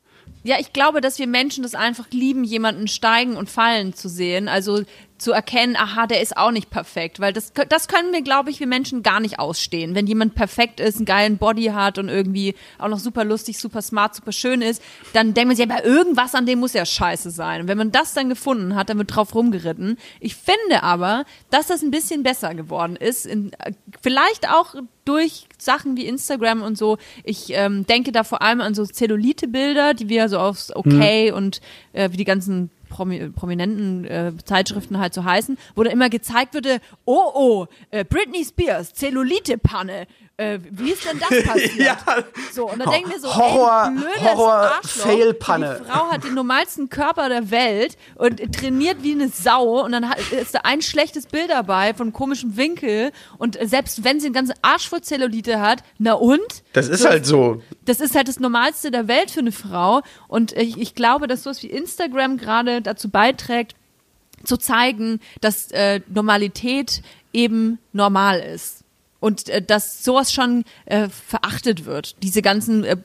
Ja, ich glaube, dass wir Menschen das einfach lieben, jemanden steigen und fallen zu sehen. Also zu erkennen, aha, der ist auch nicht perfekt. Weil das, das können wir, glaube ich, wir Menschen gar nicht ausstehen. Wenn jemand perfekt ist, einen geilen Body hat und irgendwie auch noch super lustig, super smart, super schön ist, dann denkt man sich, aber irgendwas an dem muss ja scheiße sein. Und wenn man das dann gefunden hat, dann wird drauf rumgeritten. Ich finde aber, dass das ein bisschen besser geworden ist. In, äh, vielleicht auch durch Sachen wie Instagram und so. Ich ähm, denke da vor allem an so Zellulite-Bilder, die wir so aufs Okay und äh, wie die ganzen Promi prominenten äh, Zeitschriften halt so heißen, wo da immer gezeigt würde, oh oh, äh, Britney Spears, Zellulite-Panne. Äh, wie ist denn das passiert? Ja. So, und dann denken wir so, Horror- ey, blödes Horror- Arschloch. Fail-Panne. Die Frau hat den normalsten Körper der Welt und trainiert wie eine Sau und dann hat, ist da ein schlechtes Bild dabei von komischem Winkel und selbst wenn sie einen ganzen Arsch voll Zellulite hat, na und? Das ist halt so. das ist halt das Normalste der Welt für eine Frau. Und ich, ich glaube, dass sowas wie Instagram gerade dazu beiträgt, zu zeigen, dass äh, Normalität eben normal ist. Und äh, dass sowas schon äh, verachtet wird. Diese ganzen äh,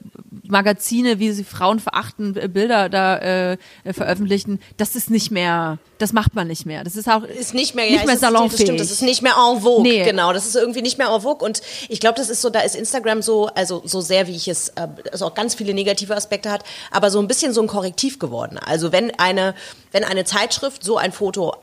Magazine, wie sie Frauen verachten, äh, Bilder da äh, äh, veröffentlichen, das ist nicht mehr, das macht man nicht mehr. Das ist auch ist nicht mehr, nicht ja, mehr ist, das salonfähig. stimmt, das ist nicht mehr en vogue, Nee. genau, das ist irgendwie nicht mehr en vogue und ich glaube, das ist so, da ist Instagram so, also so sehr, wie ich es, äh, also auch ganz viele negative Aspekte hat, aber so ein bisschen so ein Korrektiv geworden. Also wenn eine, wenn eine Zeitschrift so ein Foto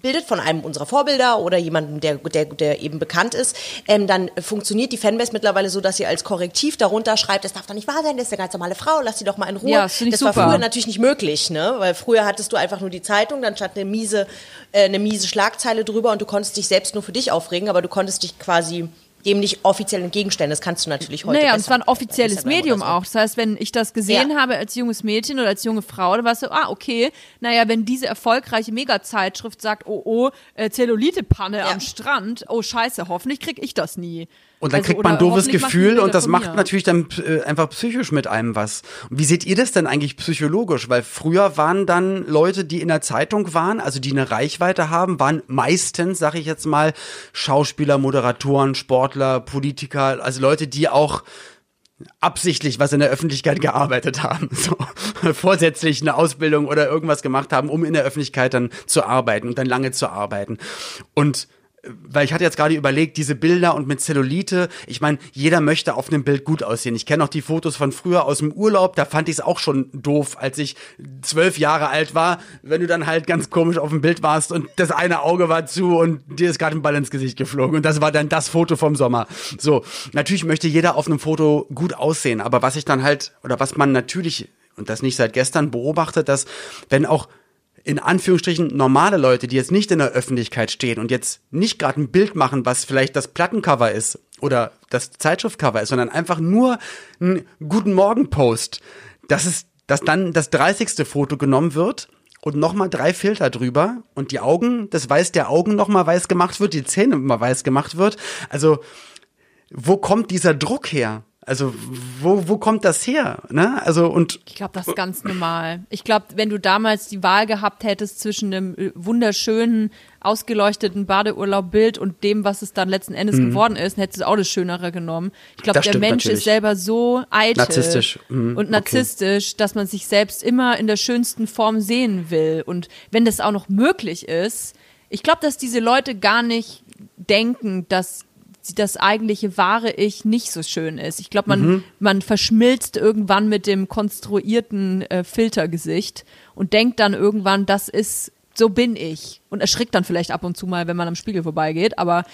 abbildet von einem unserer Vorbilder oder jemandem, der, der, der eben bekannt ist, ähm, dann funktioniert die Fanbase mittlerweile so, dass sie als Korrektiv darunter schreibt, das darf doch nicht wahr sein, das ist eine ganz normale Frau, lass sie doch mal in Ruhe. Ja, das das war super. früher natürlich nicht möglich, ne? Weil früher hattest du einfach nur die Zeitung, dann stand eine miese, äh, eine miese Schlagzeile drüber und du konntest dich selbst nur für dich aufregen, aber du konntest dich quasi dem nicht offiziell entgegenstellen. Das kannst du natürlich heute Naja, und es war ein offizielles Instagram Medium so. auch. Das heißt, wenn ich das gesehen Ja. habe als junges Mädchen oder als junge Frau, dann war es so, ah, okay, naja, wenn diese erfolgreiche Mega-Zeitschrift sagt, oh, oh, äh, Zellulite-Panne Ja. am Strand, oh, scheiße, hoffentlich krieg ich das nie. Und dann Also, kriegt man ein doofes Gefühl und das macht mir. natürlich dann äh, einfach psychisch mit einem was. Und wie seht ihr das denn eigentlich psychologisch? Weil früher waren dann Leute, die in der Zeitung waren, also die eine Reichweite haben, waren meistens, sag ich jetzt mal, Schauspieler, Moderatoren, Sportler, Politiker, also Leute, die auch absichtlich was in der Öffentlichkeit gearbeitet haben, so vorsätzlich eine Ausbildung oder irgendwas gemacht haben, um in der Öffentlichkeit dann zu arbeiten und dann lange zu arbeiten. Und weil ich hatte jetzt gerade überlegt, diese Bilder und mit Zellulite, ich meine, jeder möchte auf einem Bild gut aussehen. Ich kenne noch die Fotos von früher aus dem Urlaub, da fand ich es auch schon doof, als ich zwölf Jahre alt war, wenn du dann halt ganz komisch auf dem Bild warst und das eine Auge war zu und dir ist gerade ein Ball ins Gesicht geflogen und das war dann das Foto vom Sommer. So, natürlich möchte jeder auf einem Foto gut aussehen, aber was ich dann halt, oder was man natürlich, und das nicht seit gestern beobachtet, dass wenn auch in Anführungsstrichen normale Leute, die jetzt nicht in der Öffentlichkeit stehen und jetzt nicht gerade ein Bild machen, was vielleicht das Plattencover ist oder das Zeitschriftcover ist, sondern einfach nur einen guten Morgen Post, dass es, dass dann das 30. Foto genommen wird und nochmal drei Filter drüber und die Augen, das Weiß der Augen nochmal weiß gemacht wird, die Zähne mal weiß gemacht wird. Also, wo kommt dieser Druck her? Also, wo, wo kommt das her? Ne? Also, und Ich glaube, das ist ganz normal. Ich glaube, wenn du damals die Wahl gehabt hättest zwischen einem äh, wunderschönen, ausgeleuchteten Badeurlaubbild und dem, was es dann letzten Endes geworden ist, dann hättest du auch das Schönere genommen. Ich glaube, Mhm. Der Mensch natürlich. ist selber so eitel Narzisstisch. Mhm, und okay. narzisstisch, dass man sich selbst immer in der schönsten Form sehen will. Und wenn das auch noch möglich ist, ich glaube, dass diese Leute gar nicht denken, dass das eigentliche wahre Ich nicht so schön ist. Ich glaube, man, Mhm. man verschmilzt irgendwann mit dem konstruierten äh, Filtergesicht und denkt dann irgendwann, das ist, so bin ich. Und erschrickt dann vielleicht ab und zu mal, wenn man am Spiegel vorbeigeht. Aber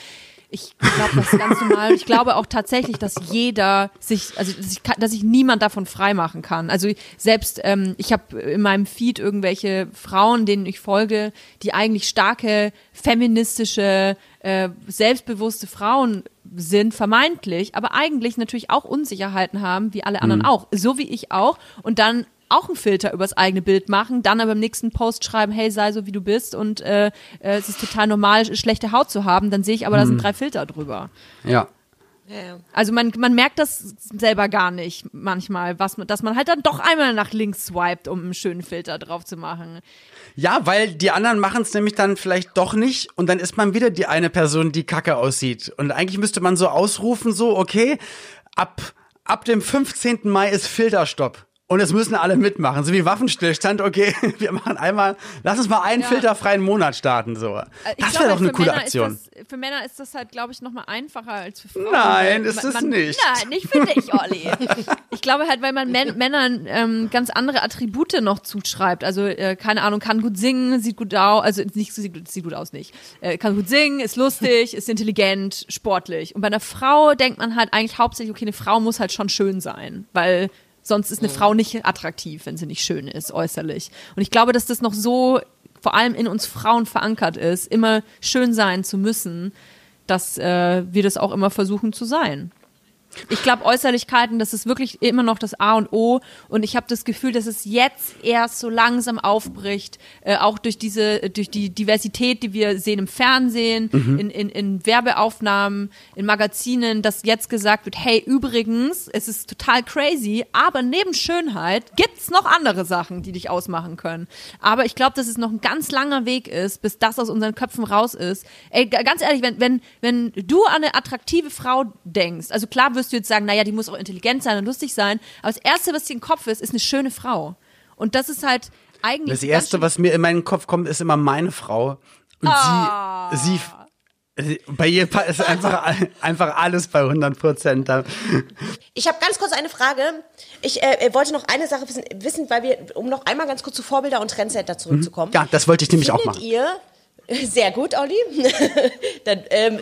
ich glaube, das ist ganz normal. Ich glaube auch tatsächlich, dass jeder sich, also dass ich, dass ich niemand davon freimachen kann. Also selbst ähm, ich habe in meinem Feed irgendwelche Frauen, denen ich folge, die eigentlich starke feministische, äh, selbstbewusste Frauen sind, vermeintlich, aber eigentlich natürlich auch Unsicherheiten haben, wie alle anderen auch, so wie ich auch. Und dann auch einen Filter übers eigene Bild machen, dann aber im nächsten Post schreiben, hey, sei so wie du bist und äh, äh, es ist total normal, schlechte Haut zu haben, dann sehe ich aber, da sind drei Filter drüber. ja. Also man, man merkt das selber gar nicht manchmal, was man, dass man halt dann doch einmal nach links swiped, um einen schönen Filter drauf zu machen. Ja, weil die anderen machen es nämlich dann vielleicht doch nicht und dann ist man wieder die eine Person, die kacke aussieht. Und eigentlich müsste man so ausrufen, so, okay, ab, ab dem 15. Mai ist Filterstopp. Und es müssen alle mitmachen, so wie Waffenstillstand, okay, wir machen einmal, lass uns mal einen Ja. filterfreien Monat starten, so. Äh, Ich Das wäre doch eine coole Männer Aktion. Das, für Männer ist das halt, glaube ich, noch mal einfacher als für Frauen. Nein, ist man- es man, nicht. Nein, nicht für dich, Olli. ich glaube halt, weil man Män Männern ähm, ganz andere Attribute noch zuschreibt. Also, äh, keine Ahnung, kann gut singen, sieht gut aus, also nicht so- sieht, gut- sieht gut aus nicht. Äh, kann gut singen, ist lustig, ist intelligent, sportlich. Und bei einer Frau denkt man halt eigentlich hauptsächlich, okay, eine Frau muss halt schon schön sein, weil sonst ist eine Frau nicht attraktiv, wenn sie nicht schön ist, äußerlich. Und ich glaube, dass das noch so vor allem in uns Frauen verankert ist, immer schön sein zu müssen, dass äh, wir das auch immer versuchen zu sein. Ich glaube, Äußerlichkeiten, das ist wirklich immer noch das A und O. Und ich habe das Gefühl, dass es jetzt erst so langsam aufbricht, äh, auch durch diese, durch die Diversität, die wir sehen im Fernsehen, in, in, in Werbeaufnahmen, in Magazinen, dass jetzt gesagt wird, hey, übrigens, es ist total crazy, aber neben Schönheit gibt's noch andere Sachen, die dich ausmachen können. Aber ich glaube, dass es noch ein ganz langer Weg ist, bis das aus unseren Köpfen raus ist. Ey, ganz ehrlich, wenn, wenn, wenn du an eine attraktive Frau denkst, also klar wirst du jetzt sagen, naja, die muss auch intelligent sein und lustig sein, aber das Erste, was dir in den Kopf ist, ist eine schöne Frau. Und das ist halt eigentlich. Das erste, was mir in meinen Kopf kommt, ist immer meine Frau. Und Ah. sie, sie, bei ihr ist einfach, einfach alles bei 100 Prozent. Da- Ich habe ganz kurz eine Frage. Ich äh, wollte noch eine Sache wissen, wissen, weil wir, um noch einmal ganz kurz zu Vorbilder und Trendsetter zurückzukommen. Ja, das wollte ich nämlich auch findet machen. ihr, sehr gut, Olli, dann ähm,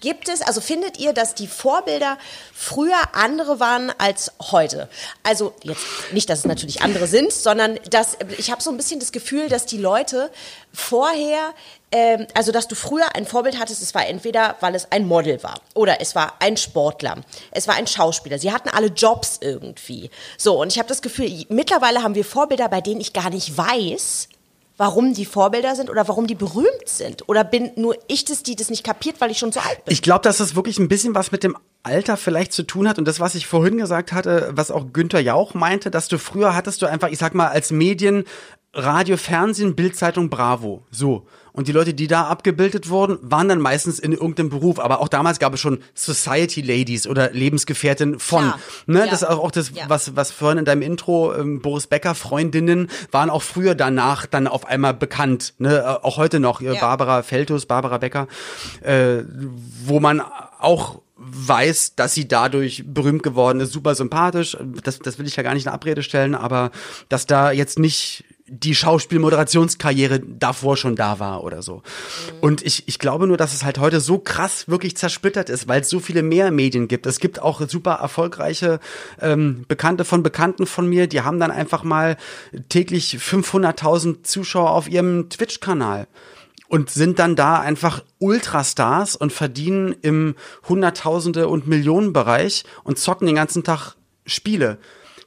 gibt es, also findet ihr, dass die Vorbilder früher andere waren als heute? Also jetzt nicht, dass es natürlich andere sind, sondern dass ich habe so ein bisschen das Gefühl, dass die Leute vorher, ähm, also dass du früher ein Vorbild hattest, es war entweder, weil es ein Model war oder es war ein Sportler, es war ein Schauspieler. Sie hatten alle Jobs irgendwie. So und ich habe das Gefühl, mittlerweile haben wir Vorbilder, bei denen ich gar nicht weiß, warum die Vorbilder sind oder warum die berühmt sind? Oder bin nur ich das, die das nicht kapiert, weil ich schon so alt bin? Ich glaube, dass das wirklich ein bisschen was mit dem Alter vielleicht zu tun hat und das, was ich vorhin gesagt hatte, was auch Günther Jauch meinte, dass du früher hattest du einfach, ich sag mal, als Medien Radio, Fernsehen, Bildzeitung, Bravo. So. Und die Leute, die da abgebildet wurden, waren dann meistens in irgendeinem Beruf. Aber auch damals gab es schon Society Ladies oder Lebensgefährtin von. Ja. Ne? Ja. Das ist auch das, Ja. was, was vorhin in deinem Intro, ähm, Boris Becker, Freundinnen, waren auch früher danach dann auf einmal bekannt. Ne? Äh, Auch heute noch. Barbara Feltus, Barbara Becker, äh, wo man auch weiß, dass sie dadurch berühmt geworden ist, super sympathisch. Das, das will ich ja gar nicht in Abrede stellen, aber dass da jetzt nicht die Schauspielmoderationskarriere davor schon da war oder so. Und ich, ich glaube nur, dass es halt heute so krass wirklich zersplittert ist, weil es so viele mehr Medien gibt. Es gibt auch super erfolgreiche ähm, Bekannte von Bekannten von mir, die haben dann einfach mal täglich 500.000 Zuschauer auf ihrem Twitch-Kanal und sind dann da einfach Ultrastars und verdienen im Hunderttausende und Millionenbereich und zocken den ganzen Tag Spiele.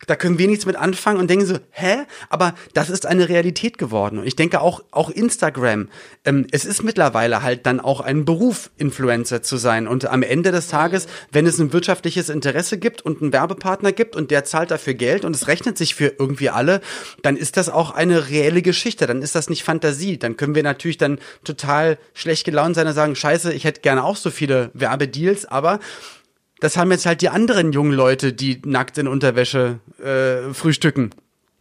Da können wir nichts mit anfangen und denken so, hä? Aber das ist eine Realität geworden. Und ich denke auch, auch Instagram, ähm, es ist mittlerweile halt dann auch ein Beruf, Influencer zu sein. Und am Ende des Tages, wenn es ein wirtschaftliches Interesse gibt und einen Werbepartner gibt und der zahlt dafür Geld und es rechnet sich für irgendwie alle, dann ist das auch eine reelle Geschichte. Dann ist das nicht Fantasie. Dann können wir natürlich dann total schlecht gelaunt sein und sagen, scheiße, ich hätte gerne auch so viele Werbedeals, aber das haben jetzt halt die anderen jungen Leute, die nackt in Unterwäsche äh, frühstücken.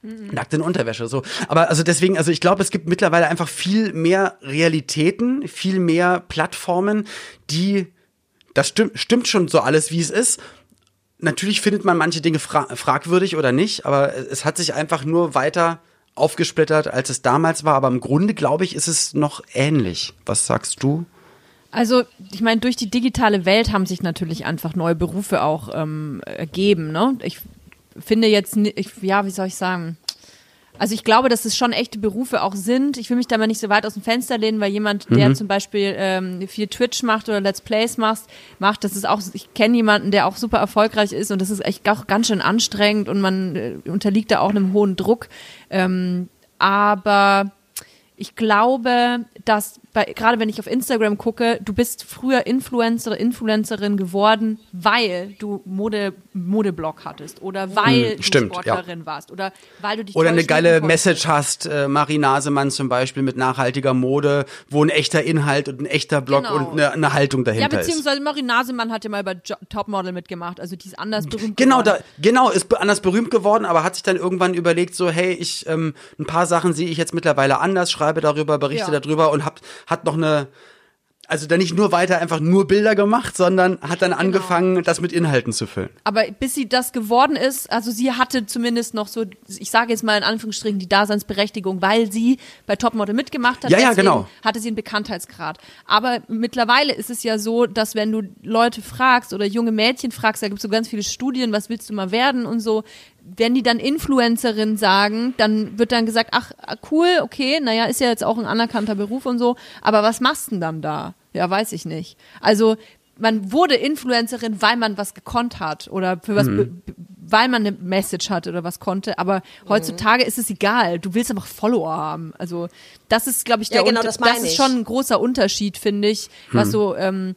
Nackt in Unterwäsche, so. Aber also deswegen, also ich glaube, es gibt mittlerweile einfach viel mehr Realitäten, viel mehr Plattformen, die, das stimmt, stimmt schon so alles, wie es ist. Natürlich findet man manche Dinge fra fragwürdig oder nicht, aber es hat sich einfach nur weiter aufgesplittert, als es damals war. Aber im Grunde, glaube ich, ist es noch ähnlich. Was sagst du? Also, ich meine, durch die digitale Welt haben sich natürlich einfach neue Berufe auch ähm, ergeben. Ne? Ich finde jetzt, ich, ja, wie soll ich sagen? Also ich glaube, dass es schon echte Berufe auch sind. Ich will mich da mal nicht so weit aus dem Fenster lehnen, weil jemand, der zum Beispiel ähm, viel Twitch macht oder Let's Plays macht, macht, das ist auch, ich kenne jemanden, der auch super erfolgreich ist und das ist echt auch ganz schön anstrengend und man äh, unterliegt da auch einem hohen Druck. Ähm, aber ich glaube, dass bei, gerade wenn ich auf Instagram gucke, du bist früher Influencer, Influencerin geworden, weil du Mode, Modeblog hattest oder weil du stimmt, Sportlerin warst oder weil du dich Oder eine geile. Message hast, äh, Marie Nasemann zum Beispiel mit nachhaltiger Mode, wo ein echter Inhalt und ein echter Blog Genau. und eine, eine Haltung Ja, dahinter ist. beziehungsweise Marie Nasemann hat ja mal bei jo Topmodel mitgemacht, also die ist anders berühmt Genau, da, geworden. genau, ist anders berühmt geworden, aber hat sich dann irgendwann überlegt, so, hey, ich, ähm, ein paar Sachen sehe ich jetzt mittlerweile anders, schreibe darüber, berichte Ja. darüber und hab, hat noch eine, also dann nicht nur weiter einfach nur Bilder gemacht, sondern hat Genau. dann angefangen, das mit Inhalten zu füllen. Aber bis sie das geworden ist, also sie hatte zumindest noch so, ich sage jetzt mal in Anführungsstrichen, die Daseinsberechtigung, weil sie bei Topmodel mitgemacht hat. Ja, ja, genau. Hatte sie einen Bekanntheitsgrad. Aber mittlerweile ist es ja so, dass wenn du Leute fragst oder junge Mädchen fragst, da gibt es so ganz viele Studien, was willst du mal werden und so, wenn die dann Influencerin sagen, dann wird dann gesagt, ach cool, okay, naja, ist ja jetzt auch ein anerkannter Beruf und so, aber was machst du denn dann da? Ja, weiß ich nicht. Also man wurde Influencerin, weil man was gekonnt hat oder für was, be- weil man eine Message hatte oder was konnte. Aber heutzutage ist es egal. Du willst einfach Follower haben. Also das ist, glaube ich, der Ja, genau, das das ist ich. schon ein großer Unterschied, finde ich, was so ähm,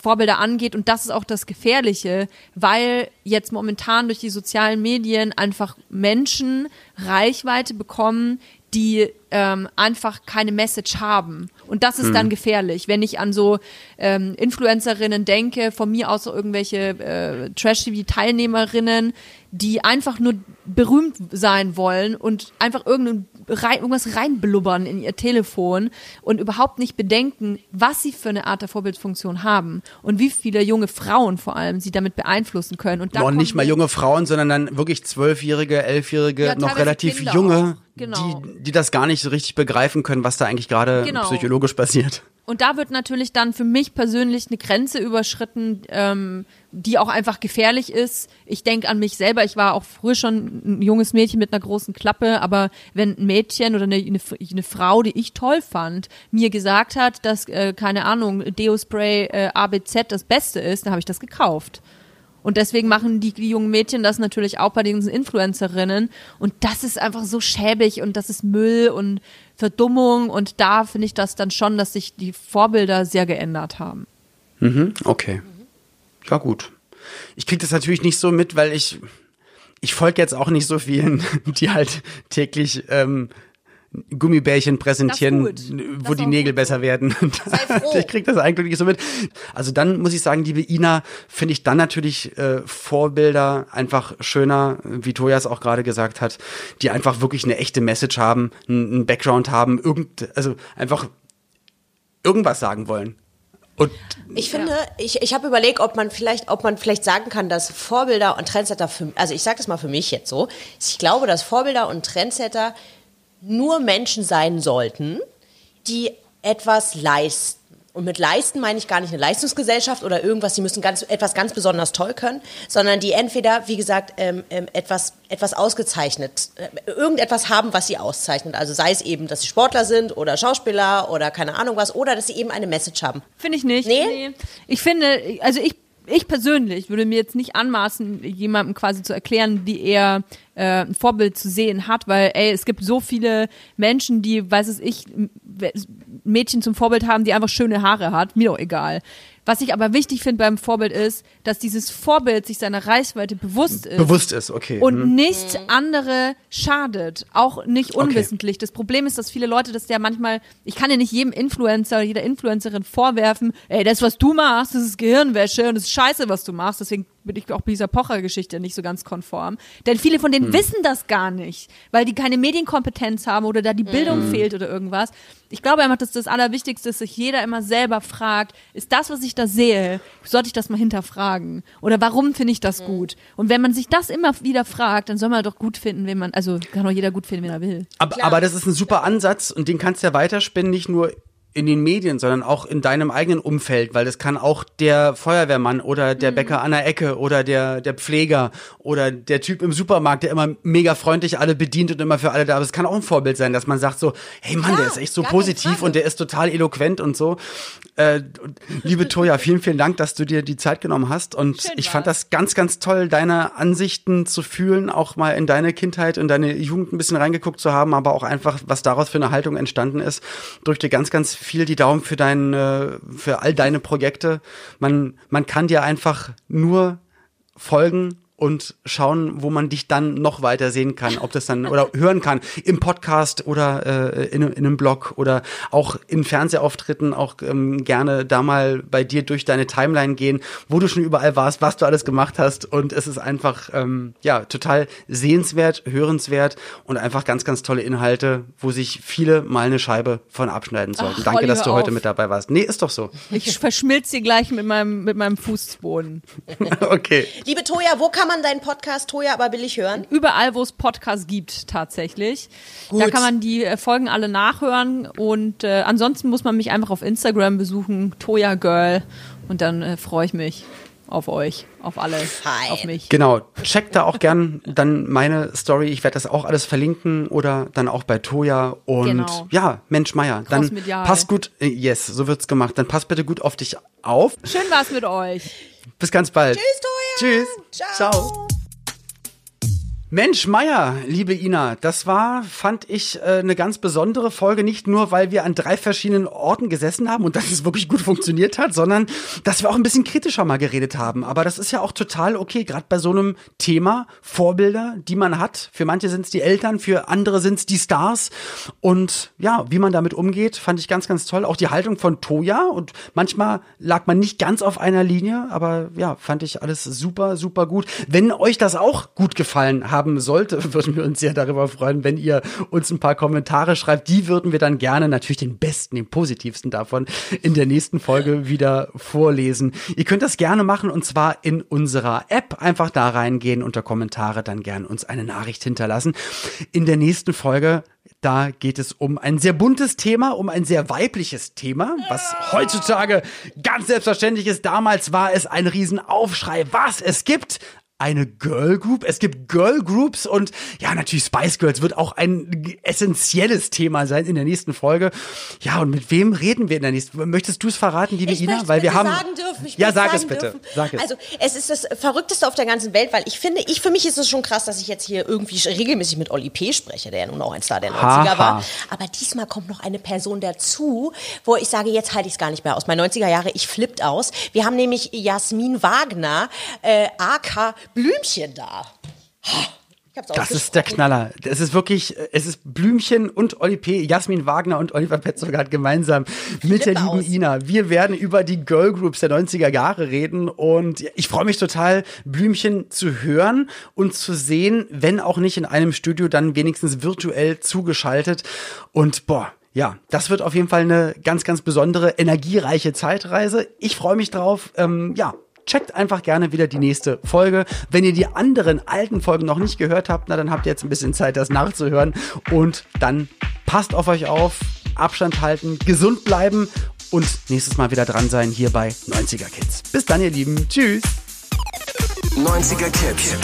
Vorbilder angeht. Und das ist auch das Gefährliche, weil jetzt momentan durch die sozialen Medien einfach Menschen Reichweite bekommen, die ähm, einfach keine Message haben. Und das ist dann gefährlich, wenn ich an so ähm, Influencerinnen denke, von mir aus so irgendwelche äh, Trash-TV-Teilnehmerinnen, die einfach nur berühmt sein wollen und einfach irgendein, rein, irgendwas reinblubbern in ihr Telefon und überhaupt nicht bedenken, was sie für eine Art der Vorbildfunktion haben und wie viele junge Frauen vor allem sie damit beeinflussen können. Und da Noch kommt nicht mal junge Frauen, sondern dann wirklich zwölfjährige, elfjährige, Ja, noch relativ Kinder junge, auch. Genau. die, die das gar nicht so richtig begreifen können, was da eigentlich gerade Genau. psychologisch passiert. Und da wird natürlich dann für mich persönlich eine Grenze überschritten, ähm, die auch einfach gefährlich ist. Ich denke an mich selber. Ich war auch früher schon ein junges Mädchen mit einer großen Klappe, aber wenn ein Mädchen oder eine, eine, eine Frau, die ich toll fand, mir gesagt hat, dass, äh, keine Ahnung, Deo-Spray äh, ABZ das Beste ist, dann habe ich das gekauft. Und deswegen machen die, die jungen Mädchen das natürlich auch bei diesen Influencerinnen. Und das ist einfach so schäbig und das ist Müll und Verdummung. Und da finde ich das dann schon, dass sich die Vorbilder sehr geändert haben. Mhm, okay. Ja, gut. Ich kriege das natürlich nicht so mit, weil ich, ich folge jetzt auch nicht so vielen, die halt täglich ähm, Gummibärchen präsentieren, wo die Nägel gut besser werden. froh. ich krieg das eigentlich nicht so mit. Also dann muss ich sagen, liebe Ina, finde ich dann natürlich äh, Vorbilder einfach schöner, wie Tojas auch gerade gesagt hat, die einfach wirklich eine echte Message haben, einen Background haben, irgend, also einfach irgendwas sagen wollen. Und Ich finde, ich, ich habe überlegt, ob man vielleicht, ob man vielleicht sagen kann, dass Vorbilder und Trendsetter für, also ich sage das mal für mich jetzt so, ich glaube, dass Vorbilder und Trendsetter nur Menschen sein sollten, die etwas leisten. Und mit leisten meine ich gar nicht eine Leistungsgesellschaft oder irgendwas, die müssen ganz, etwas ganz besonders toll können, sondern die entweder, wie gesagt, ähm, ähm, etwas, etwas ausgezeichnet, äh, irgendetwas haben, was sie auszeichnet. Also sei es eben, dass sie Sportler sind oder Schauspieler oder keine Ahnung was, oder dass sie eben eine Message haben. Finde ich nicht. Nee? Ich finde, also ich, ich persönlich würde mir jetzt nicht anmaßen, jemandem quasi zu erklären, wie er äh, ein Vorbild zu sehen hat, weil, ey, es gibt so viele Menschen, die, weiß es ich, Mädchen zum Vorbild haben, die einfach schöne Haare hat. Mir doch egal. Was ich aber wichtig finde beim Vorbild ist, dass dieses Vorbild sich seiner Reichweite bewusst ist. bewusst ist, okay. und hm. nicht andere schadet, auch nicht unwissentlich. Das Problem ist, dass viele Leute das ja manchmal, ich kann ja nicht jedem Influencer oder jeder Influencerin vorwerfen, ey, das, was du machst, das ist Gehirnwäsche und das ist scheiße, was du machst. Deswegen bin ich auch bei dieser Pocher-Geschichte nicht so ganz konform. Denn viele von denen wissen das gar nicht, weil die keine Medienkompetenz haben oder da die Bildung fehlt oder irgendwas. Ich glaube einfach, dass das Allerwichtigste ist, sich jeder immer selber fragt, ist das, was ich da sehe, sollte ich das mal hinterfragen? Oder warum finde ich das gut? Und wenn man sich das immer wieder fragt, dann soll man doch gut finden, wenn man, also kann doch jeder gut finden, wenn er will. Aber, aber das ist ein super Ansatz und den kannst du ja weiterspinnen, nicht nur in den Medien, sondern auch in deinem eigenen Umfeld, weil das kann auch der Feuerwehrmann oder der Bäcker an der Ecke oder der, der Pfleger oder der Typ im Supermarkt, der immer mega freundlich alle bedient und immer für alle da ist. Es kann auch ein Vorbild sein, dass man sagt so, hey Mann, Ja, der ist echt so positiv und der ist total eloquent und so. Äh, liebe Toja, vielen, vielen Dank, dass du dir die Zeit genommen hast und Schön ich fand war's. das ganz, ganz toll, deine Ansichten zu fühlen, auch mal in deine Kindheit und deine Jugend ein bisschen reingeguckt zu haben, aber auch einfach, was daraus für eine Haltung entstanden ist. Drück dir ganz, ganz viel die Daumen für dein, äh, für all deine Projekte. Man, man kann dir einfach nur folgen und schauen, wo man dich dann noch weiter sehen kann, ob das dann oder hören kann im Podcast oder äh, in, in einem Blog oder auch in Fernsehauftritten auch ähm, gerne da mal bei dir durch deine Timeline gehen, wo du schon überall warst, was du alles gemacht hast und es ist einfach ähm, ja total sehenswert, hörenswert und einfach ganz ganz tolle Inhalte, wo sich viele mal eine Scheibe von abschneiden sollten. Ach, Danke, Olli, dass du heute auf. mit dabei warst. Nee, ist doch so. Ich verschmilze sie gleich mit meinem, mit meinem Fußboden. okay. Liebe Toja, wo kann man deinen Podcast Toja aber billig hören? Überall, wo es Podcasts gibt, tatsächlich. Da Gut. kann man die äh, Folgen alle nachhören. Und äh, ansonsten muss man mich einfach auf Instagram besuchen, Toya Girl. Und dann äh, freue ich mich auf euch, auf alle, Fein. auf mich. Genau, checkt da auch gern dann meine Story. Ich werde das auch alles verlinken oder dann auch bei Toya. Und Genau. ja, Mensch Meier, dann Crossmedial. pass gut, äh, yes, so wird's gemacht. Dann pass bitte gut auf dich auf. Schön war's mit euch. Bis ganz bald. Tschüss, Toja. Tschüss. Ciao. Ciao. Mensch, Meier, liebe Ina, das war, fand ich, äh, eine ganz besondere Folge. Nicht nur, weil wir an drei verschiedenen Orten gesessen haben und dass es wirklich gut funktioniert hat, sondern dass wir auch ein bisschen kritischer mal geredet haben. Aber das ist ja auch total okay, gerade bei so einem Thema. Vorbilder, die man hat. Für manche sind es die Eltern, für andere sind es die Stars. Und ja, wie man damit umgeht, fand ich ganz, ganz toll. Auch die Haltung von Toya. Und manchmal lag man nicht ganz auf einer Linie, aber ja, fand ich alles super, super gut. Wenn euch das auch gut gefallen haben sollte, würden wir uns sehr darüber freuen, wenn ihr uns ein paar Kommentare schreibt. Die würden wir dann gerne natürlich den besten, den positivsten davon in der nächsten Folge wieder vorlesen. Ihr könnt das gerne machen und zwar in unserer App. Einfach da reingehen unter Kommentare, dann gern uns eine Nachricht hinterlassen. In der nächsten Folge da geht es um ein sehr buntes Thema, um ein sehr weibliches Thema, was heutzutage ganz selbstverständlich ist. Damals war es ein Riesenaufschrei, was es gibt eine Girl Group. Es gibt Girl Groups und ja, natürlich Spice Girls wird auch ein essentielles Thema sein in der nächsten Folge. Ja, und mit wem reden wir in der nächsten? Möchtest du es verraten, liebe ich Ina? Weil wir haben. sagen dürfen. Ja, sag es bitte. Dürfen. Sag es. Also, es ist das Verrückteste auf der ganzen Welt, weil ich finde, ich für mich ist es schon krass, dass ich jetzt hier irgendwie regelmäßig mit Olli P. spreche, der ja nun auch ein Star der 90er Haha. war. Aber diesmal kommt noch eine Person dazu, wo ich sage, jetzt halte ich es gar nicht mehr aus. Meine 90er Jahre, ich flippt aus. Wir haben nämlich Jasmin Wagner, äh, AK Blümchen da. Ich hab's Das ist der. Knaller. Es ist wirklich, es ist Blümchen und Olli P., Jasmin Wagner und Oliver Petzogat gemeinsam mit der lieben aus. Ina. Wir werden über die Girl Groups der 90er Jahre reden und ich freue mich total, Blümchen zu hören und zu sehen, wenn auch nicht in einem Studio, dann wenigstens virtuell zugeschaltet. Und boah, ja, das wird auf jeden Fall eine ganz, ganz besondere, energiereiche Zeitreise. Ich freue mich drauf. Ähm, ja, checkt einfach gerne wieder die nächste Folge. Wenn ihr die anderen alten Folgen noch nicht gehört habt, na dann habt ihr jetzt ein bisschen Zeit, das nachzuhören. Und dann passt auf euch auf, Abstand halten, gesund bleiben und nächstes Mal wieder dran sein hier bei 90er Kids. Bis dann, ihr Lieben. Tschüss. 90er Kids.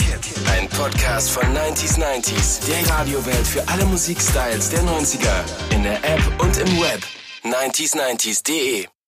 Ein Podcast von 90s 90s. Der Radiowelt für alle Musikstyles der 90er. In der App und im Web. 90s90s.de